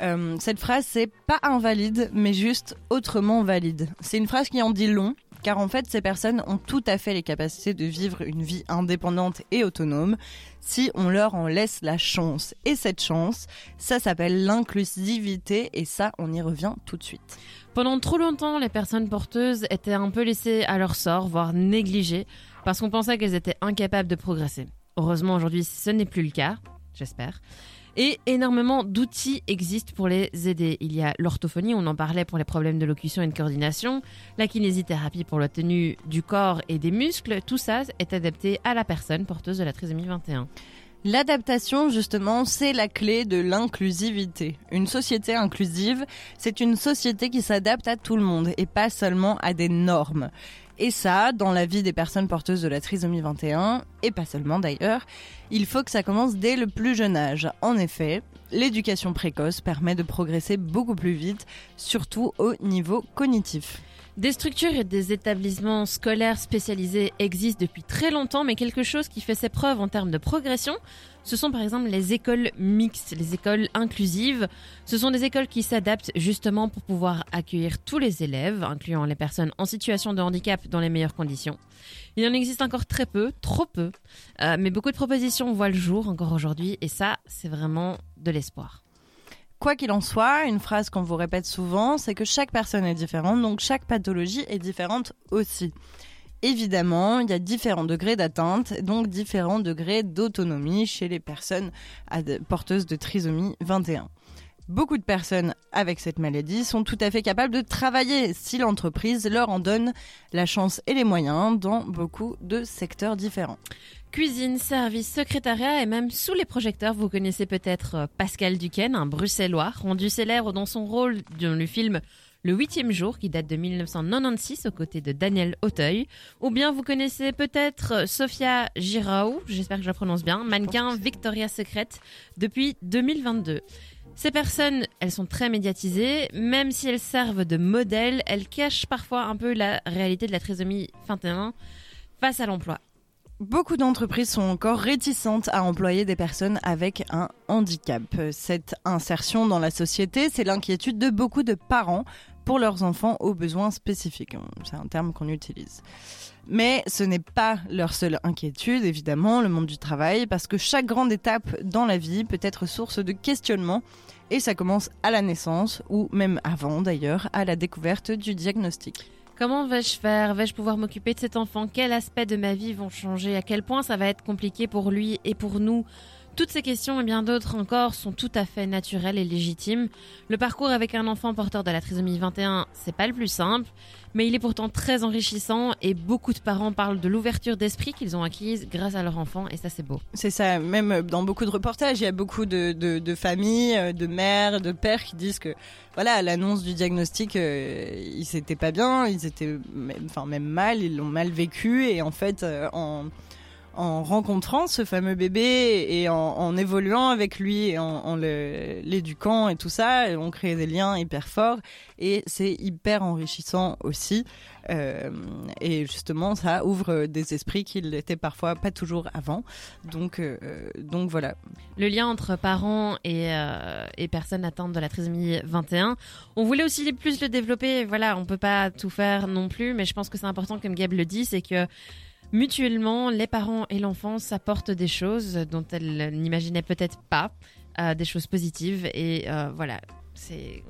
Euh, cette phrase, c'est pas invalide, mais juste autrement valide. C'est une phrase qui en dit long, car en fait, ces personnes ont tout à fait les capacités de vivre une vie indépendante et autonome si on leur en laisse la chance. Et cette chance, ça s'appelle l'inclusivité, et ça, on y revient tout de suite.
Pendant trop longtemps, les personnes porteuses étaient un peu laissées à leur sort, voire négligées, parce qu'on pensait qu'elles étaient incapables de progresser. Heureusement, aujourd'hui, ce n'est plus le cas, j'espère. Et énormément d'outils existent pour les aider. Il y a l'orthophonie, on en parlait pour les problèmes de locution et de coordination, la kinésithérapie pour la tenue du corps et des muscles, tout ça est adapté à la personne porteuse de la trisomie 21.
L'adaptation, justement, c'est la clé de l'inclusivité. Une société inclusive, c'est une société qui s'adapte à tout le monde et pas seulement à des normes. Et ça, dans la vie des personnes porteuses de la trisomie 21, et pas seulement d'ailleurs, il faut que ça commence dès le plus jeune âge. En effet, l'éducation précoce permet de progresser beaucoup plus vite, surtout au niveau cognitif.
Des structures et des établissements scolaires spécialisés existent depuis très longtemps, mais quelque chose qui fait ses preuves en termes de progression, ce sont par exemple les écoles mixtes, les écoles inclusives. Ce sont des écoles qui s'adaptent justement pour pouvoir accueillir tous les élèves, incluant les personnes en situation de handicap dans les meilleures conditions. Il en existe encore très peu, trop peu, euh, mais beaucoup de propositions voient le jour encore aujourd'hui, et ça, c'est vraiment de l'espoir.
Quoi qu'il en soit, une phrase qu'on vous répète souvent, c'est que chaque personne est différente, donc chaque pathologie est différente aussi. Évidemment, il y a différents degrés d'atteinte, donc différents degrés d'autonomie chez les personnes porteuses de trisomie 21. Beaucoup de personnes avec cette maladie sont tout à fait capables de travailler si l'entreprise leur en donne la chance et les moyens dans beaucoup de secteurs différents.
Cuisine, service, secrétariat et même sous les projecteurs, vous connaissez peut-être euh, Pascal Duquesne, un bruxellois, rendu célèbre dans son rôle dans le film Le huitième jour, qui date de 1996 aux côtés de Daniel Auteuil. Ou bien vous connaissez peut-être Sophia Giraud, j'espère que je la prononce bien, mannequin Victoria's Secret depuis 2022. Ces personnes, elles sont très médiatisées, même si elles servent de modèle, elles cachent parfois un peu la réalité de la trisomie 21 face à l'emploi.
Beaucoup d'entreprises sont encore réticentes à employer des personnes avec un handicap. Cette insertion dans la société, c'est l'inquiétude de beaucoup de parents pour leurs enfants aux besoins spécifiques. C'est un terme qu'on utilise. Mais ce n'est pas leur seule inquiétude, évidemment, le monde du travail, parce que chaque grande étape dans la vie peut être source de questionnement, et ça commence à la naissance, ou même avant d'ailleurs, à la découverte du diagnostic.
Comment vais-je faire? Vais-je pouvoir m'occuper de cet enfant? Quels aspects de ma vie vont changer? À quel point ça va être compliqué pour lui et pour nous? Toutes ces questions et bien d'autres encore sont tout à fait naturelles et légitimes. Le parcours avec un enfant porteur de la trisomie 21, c'est pas le plus simple, mais il est pourtant très enrichissant et beaucoup de parents parlent de l'ouverture d'esprit qu'ils ont acquise grâce à leur enfant et ça c'est beau.
C'est ça, même dans beaucoup de reportages, il y a beaucoup de, familles, euh, de mères, de pères qui disent que, voilà, l'annonce du diagnostic, euh, ils étaient pas bien, ils étaient même, enfin, même mal, ils l'ont mal vécu, et en fait, euh, en, en rencontrant ce fameux bébé et en, en évoluant avec lui, en, en l'éduquant et tout ça, on crée des liens hyper forts, et c'est hyper enrichissant aussi. Euh, et justement, ça ouvre des esprits qui l'étaient parfois pas toujours avant. Donc, euh, donc voilà.
le lien entre parents et, euh, et personnes atteintes de la trisomie 21. On voulait aussi plus le développer. Voilà, on peut pas tout faire non plus, mais je pense que c'est important, comme Gab le dit, c'est que mutuellement, les parents et l'enfant s'apportent des choses dont elles n'imaginaient peut-être pas, euh, des choses positives. Et euh, voilà,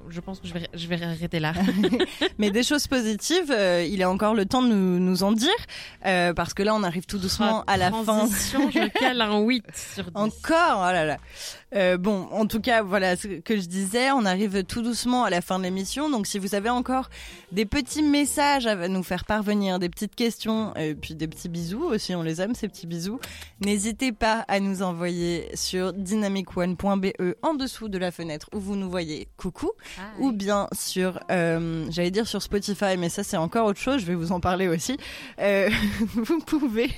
je pense que je vais, je vais arrêter là.
Mais des choses positives, euh, il est encore le temps de nous, nous en dire, euh, parce que là, on arrive tout doucement à la fin.
Je cale un 8 sur 10.
Encore, oh là là. Euh, bon, en tout cas, voilà ce que je disais. On arrive tout doucement à la fin de l'émission. Donc, si vous avez encore des petits messages à nous faire parvenir, des petites questions, et puis des petits bisous aussi, on les aime ces petits bisous. N'hésitez pas à nous envoyer sur dynamicone.be en dessous de la fenêtre où vous nous voyez. Coucou.
Ah,
Ou bien sur, euh, j'allais dire sur Spotify, mais ça c'est encore autre chose. Je vais vous en parler aussi. Euh, vous pouvez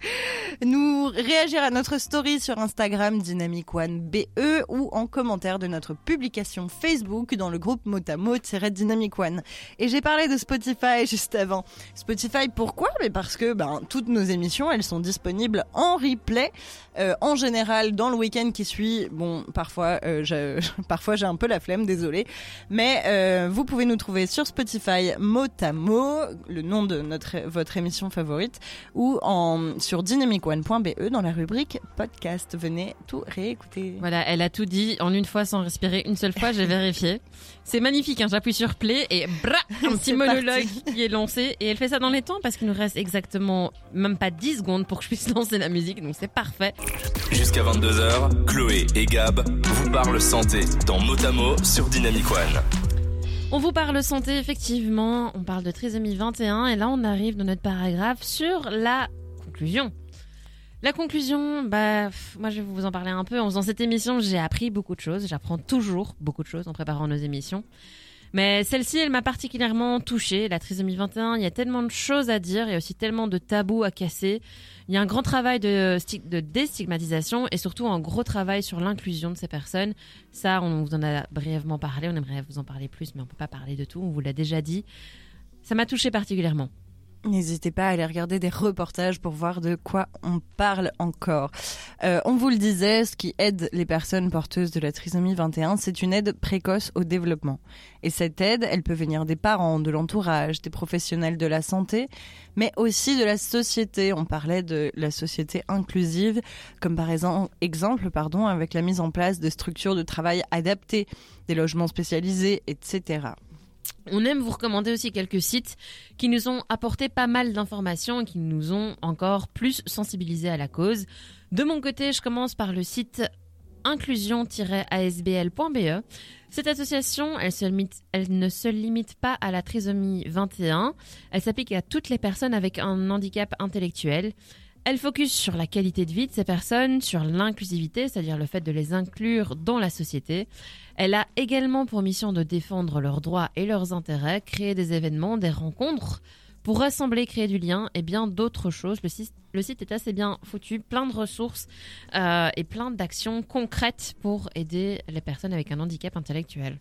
nous réagir à notre story sur Instagram Dynamic One BE ou en commentaire de notre publication Facebook dans le groupe Motamo-Dynamic One. Et j'ai parlé de Spotify juste avant. Spotify, pourquoi? Mais parce que ben, toutes nos émissions, elles sont disponibles en replay. Euh, en général, dans le week-end qui suit, bon, parfois, parfois j'ai un peu la flemme, désolé. Mais euh, vous pouvez nous trouver sur Spotify mot à mot, le nom de notre votre émission favorite, ou en sur dynamicone.be dans la rubrique podcast. Venez tout réécouter.
Voilà, elle a tout dit en une fois sans respirer une seule fois, j'ai vérifié. C'est magnifique, hein, j'appuie sur play et bra, un petit monologue qui est lancé. Et elle fait ça dans les temps parce qu'il nous reste exactement même pas 10 secondes pour que je puisse lancer la musique, donc c'est parfait.
Jusqu'à 22h, Chloé et Gab vous parlent santé dans Motamo sur Dynamic One.
On vous parle santé, effectivement, on parle de trisomie 21 et là on arrive dans notre paragraphe sur la conclusion. La conclusion, bah, moi je vais vous en parler un peu. En faisant cette émission, j'ai appris beaucoup de choses. J'apprends toujours beaucoup de choses en préparant nos émissions. Mais celle-ci, elle m'a particulièrement touchée. La trisomie 21, il y a tellement de choses à dire, il y a aussi tellement de tabous à casser. Il y a un grand travail de, sti- de déstigmatisation et surtout un gros travail sur l'inclusion de ces personnes. Ça, on vous en a brièvement parlé, on aimerait vous en parler plus, mais on peut pas parler de tout, on vous l'a déjà dit. Ça m'a touchée particulièrement.
N'hésitez pas à aller regarder des reportages pour voir de quoi on parle encore. Euh, on vous le disait, ce qui aide les personnes porteuses de la trisomie 21, c'est une aide précoce au développement. Et cette aide, elle peut venir des parents, de l'entourage, des professionnels de la santé, mais aussi de la société. On parlait de la société inclusive, comme par exemple, pardon, avec la mise en place de structures de travail adaptées, des logements spécialisés, etc.
On aime vous recommander aussi quelques sites qui nous ont apporté pas mal d'informations et qui nous ont encore plus sensibilisés à la cause. De mon côté, je commence par le site inclusion-asbl.be. Cette association, elle, ne se limite pas à la trisomie 21, elle s'applique à toutes les personnes avec un handicap intellectuel. Elle focus sur la qualité de vie de ces personnes, sur l'inclusivité, c'est-à-dire le fait de les inclure dans la société. Elle a également pour mission de défendre leurs droits et leurs intérêts, créer des événements, des rencontres pour rassembler, créer du lien et bien d'autres choses. Le site, est assez bien foutu, plein de ressources euh, et plein d'actions concrètes pour aider les personnes avec un handicap intellectuel.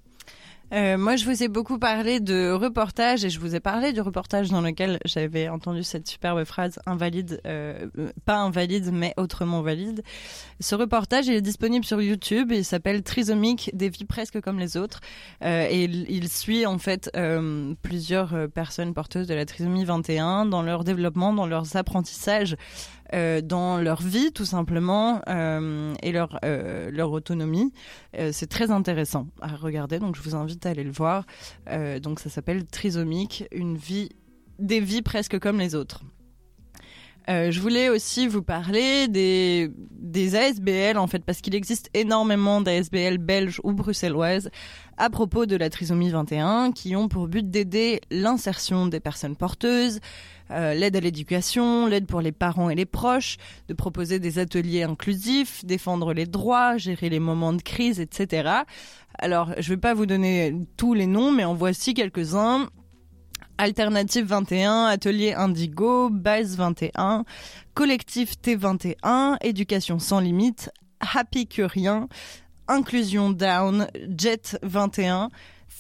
Euh, moi, je vous ai beaucoup parlé de reportage et je vous ai parlé du reportage dans lequel j'avais entendu cette superbe phrase invalide, euh, pas invalide, mais autrement valide. Ce reportage, il est disponible sur YouTube il s'appelle Trisomique, des vies presque comme les autres. Euh, et il, il suit en fait euh, plusieurs personnes porteuses de la trisomie 21 dans leur développement, dans leurs apprentissages. Euh, dans leur vie tout simplement euh, et leur euh, autonomie c'est très intéressant à regarder, donc je vous invite à aller le voir. Donc ça s'appelle Trisomique, une vie, des vies presque comme les autres. Je voulais aussi vous parler des ASBL en fait parce qu'il existe énormément d'ASBL belges ou bruxelloises à propos de la trisomie 21 qui ont pour but d'aider l'insertion des personnes porteuses, euh, l'aide à l'éducation, l'aide pour les parents et les proches, de proposer des ateliers inclusifs, défendre les droits, gérer les moments de crise, etc. Alors, je vais pas vous donner tous les noms, mais en voici quelques-uns. Alternative 21, Atelier Indigo, Base 21, Collectif T21, Éducation sans limite, Happy Curien, Inclusion Down, Jet 21,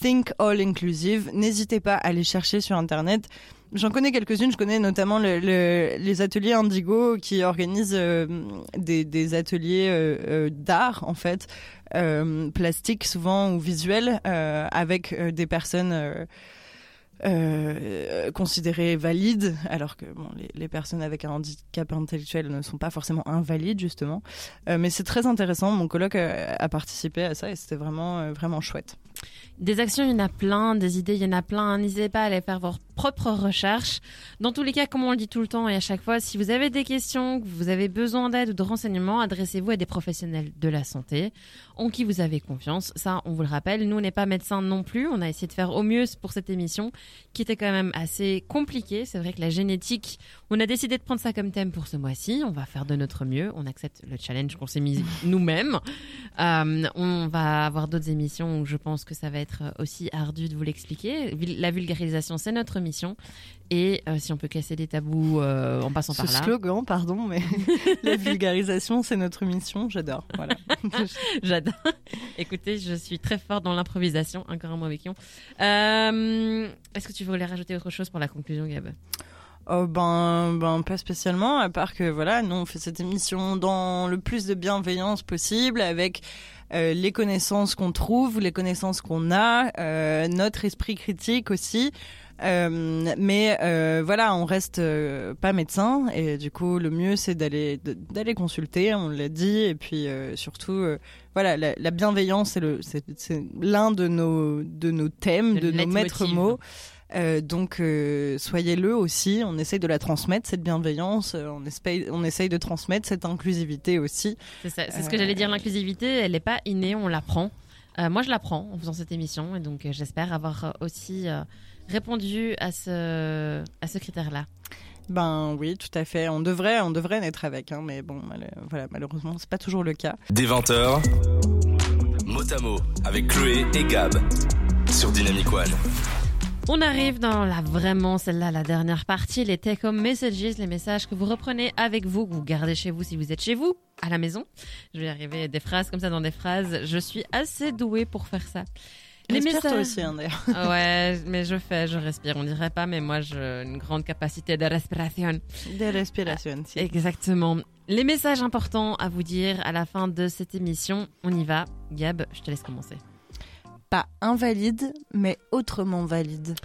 Think All Inclusive. N'hésitez pas à les chercher sur Internet. J'en connais quelques-unes. Je connais notamment le- le- les ateliers Indigo qui organisent euh, des, ateliers euh, euh, d'art, en fait, euh, plastiques souvent ou visuels, euh, avec des personnes considérées valides, alors que bon, les, personnes avec un handicap intellectuel ne sont pas forcément invalides, justement. Mais c'est très intéressant. Mon colloque a participé à ça et c'était vraiment, vraiment chouette.
Des actions, il y en a plein, des idées, il y en a plein. N'hésitez pas à aller faire vos propres recherches. Dans tous les cas, comme on le dit tout le temps et à chaque fois, si vous avez des questions, que vous avez besoin d'aide ou de renseignements, adressez-vous à des professionnels de la santé en qui vous avez confiance. Ça, on vous le rappelle, nous, on n'est pas médecins non plus. On a essayé de faire au mieux pour cette émission qui était quand même assez compliquée. C'est vrai que la génétique, on a décidé de prendre ça comme thème pour ce mois-ci. On va faire de notre mieux. On accepte le challenge qu'on s'est mis nous-mêmes. Euh, on va avoir d'autres émissions où je pense que ça va être aussi ardu de vous l'expliquer. La vulgarisation, c'est notre mission. Et euh, si on peut casser des tabous euh, en passant
Ce
par là.
slogan, pardon, mais la vulgarisation, c'est notre mission. J'adore. Voilà.
J'adore. Écoutez, je suis très forte dans l'improvisation, encore un mauvais kion. Euh, Est-ce que tu voulais rajouter autre chose pour la conclusion, Gab?
Oh ben, ben pas spécialement, à part que voilà, nous on fait cette émission dans le plus de bienveillance possible, avec euh, les connaissances qu'on trouve, les connaissances qu'on a, euh, notre esprit critique aussi. Euh, mais euh, voilà, on reste euh, pas médecin et du coup le mieux c'est d'aller d'aller consulter, on l'a dit et puis euh, surtout euh, voilà la, la bienveillance c'est le c'est l'un de nos de nos thèmes, de nos maîtres mots. Euh, donc euh, soyez-le aussi, on essaye de la transmettre cette bienveillance, euh, on essaye on essaye de transmettre cette inclusivité aussi.
C'est ça, c'est ce que j'allais dire. L'inclusivité, elle n'est pas innée, on l'apprend. Euh, moi, je l'apprends en faisant cette émission, et donc euh, j'espère avoir aussi euh, répondu à ce à ce critère-là.
Ben oui, tout à fait. On devrait, on devrait naître avec, hein, mais bon, mal- voilà, malheureusement, c'est pas toujours le cas.
Des 20h, mot à mot avec Chloé et Gab sur Dynamic One.
On arrive dans la vraiment celle-là, la dernière partie, les take-home messages, les messages que vous reprenez avec vous, que vous gardez chez vous si vous êtes chez vous, à la maison. Je vais arriver des phrases comme ça dans des phrases. Je suis assez douée pour faire ça.
Respire toi aussi, hein, d'ailleurs.
Ouais, mais je fais, je respire. On dirait pas, mais moi j'ai une grande capacité de respiration.
Des respirations. si.
Exactement. Les messages importants à vous dire à la fin de cette émission. On y va. Gab, je te laisse commencer.
Pas invalide, mais autrement valide,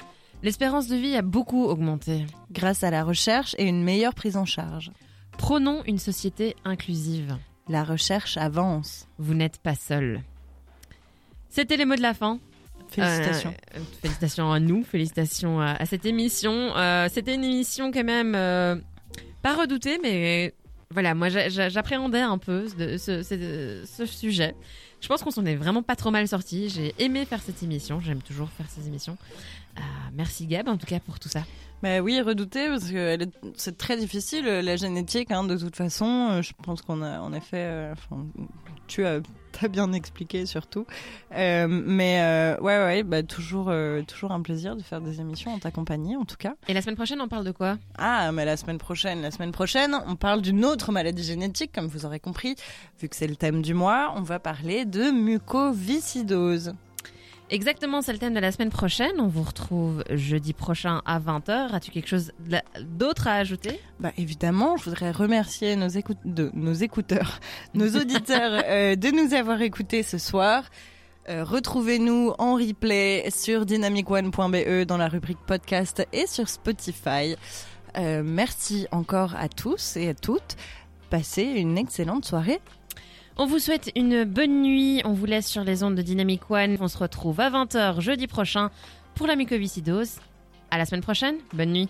L'espérance de vie a beaucoup augmenté.
grâce à la recherche et une meilleure prise en charge.
Prônons une société inclusive.
La recherche avance.
Vous n'êtes pas seul. C'était les mots de la fin.
Félicitations.
Euh, félicitations à nous, félicitations à, à cette émission. Euh, C'était une émission quand même euh, pas redoutée, mais voilà, moi j'a- j'a- j'appréhendais un peu de ce, ce- ce sujet. Je pense qu'on s'en est vraiment pas trop mal sorti. J'ai aimé faire cette émission. J'aime toujours faire ces émissions. Euh, merci Gab, en tout cas pour tout ça.
Bah oui, redouté parce que c'est très difficile la génétique. Hein, de toute façon, Euh, je pense qu'on a en effet, euh, tu as, bien expliqué surtout. Euh, mais euh, ouais, ouais, bah toujours, euh, toujours un plaisir de faire des émissions en ta compagnie, en tout cas.
Et la semaine prochaine, on parle de quoi?
Ah, mais la semaine prochaine, la semaine prochaine, on parle d'une autre maladie génétique, comme vous aurez compris, vu que c'est le thème du mois. On va parler de mucoviscidose.
Exactement, c'est le thème de la semaine prochaine. On vous retrouve jeudi prochain à 20h. As-tu quelque chose d'autre à ajouter?
Bah évidemment, je voudrais remercier nos écouteurs, nos auditeurs euh, de nous avoir écoutés ce soir. Euh, Retrouvez-nous en replay sur dynamicone.be dans la rubrique podcast et sur Spotify. Euh, merci encore à tous et à toutes. Passez une excellente soirée.
On vous souhaite une bonne nuit. On vous laisse sur les ondes de Dynamic One. On se retrouve à 20h jeudi prochain pour la mucoviscidose. À la semaine prochaine. Bonne nuit.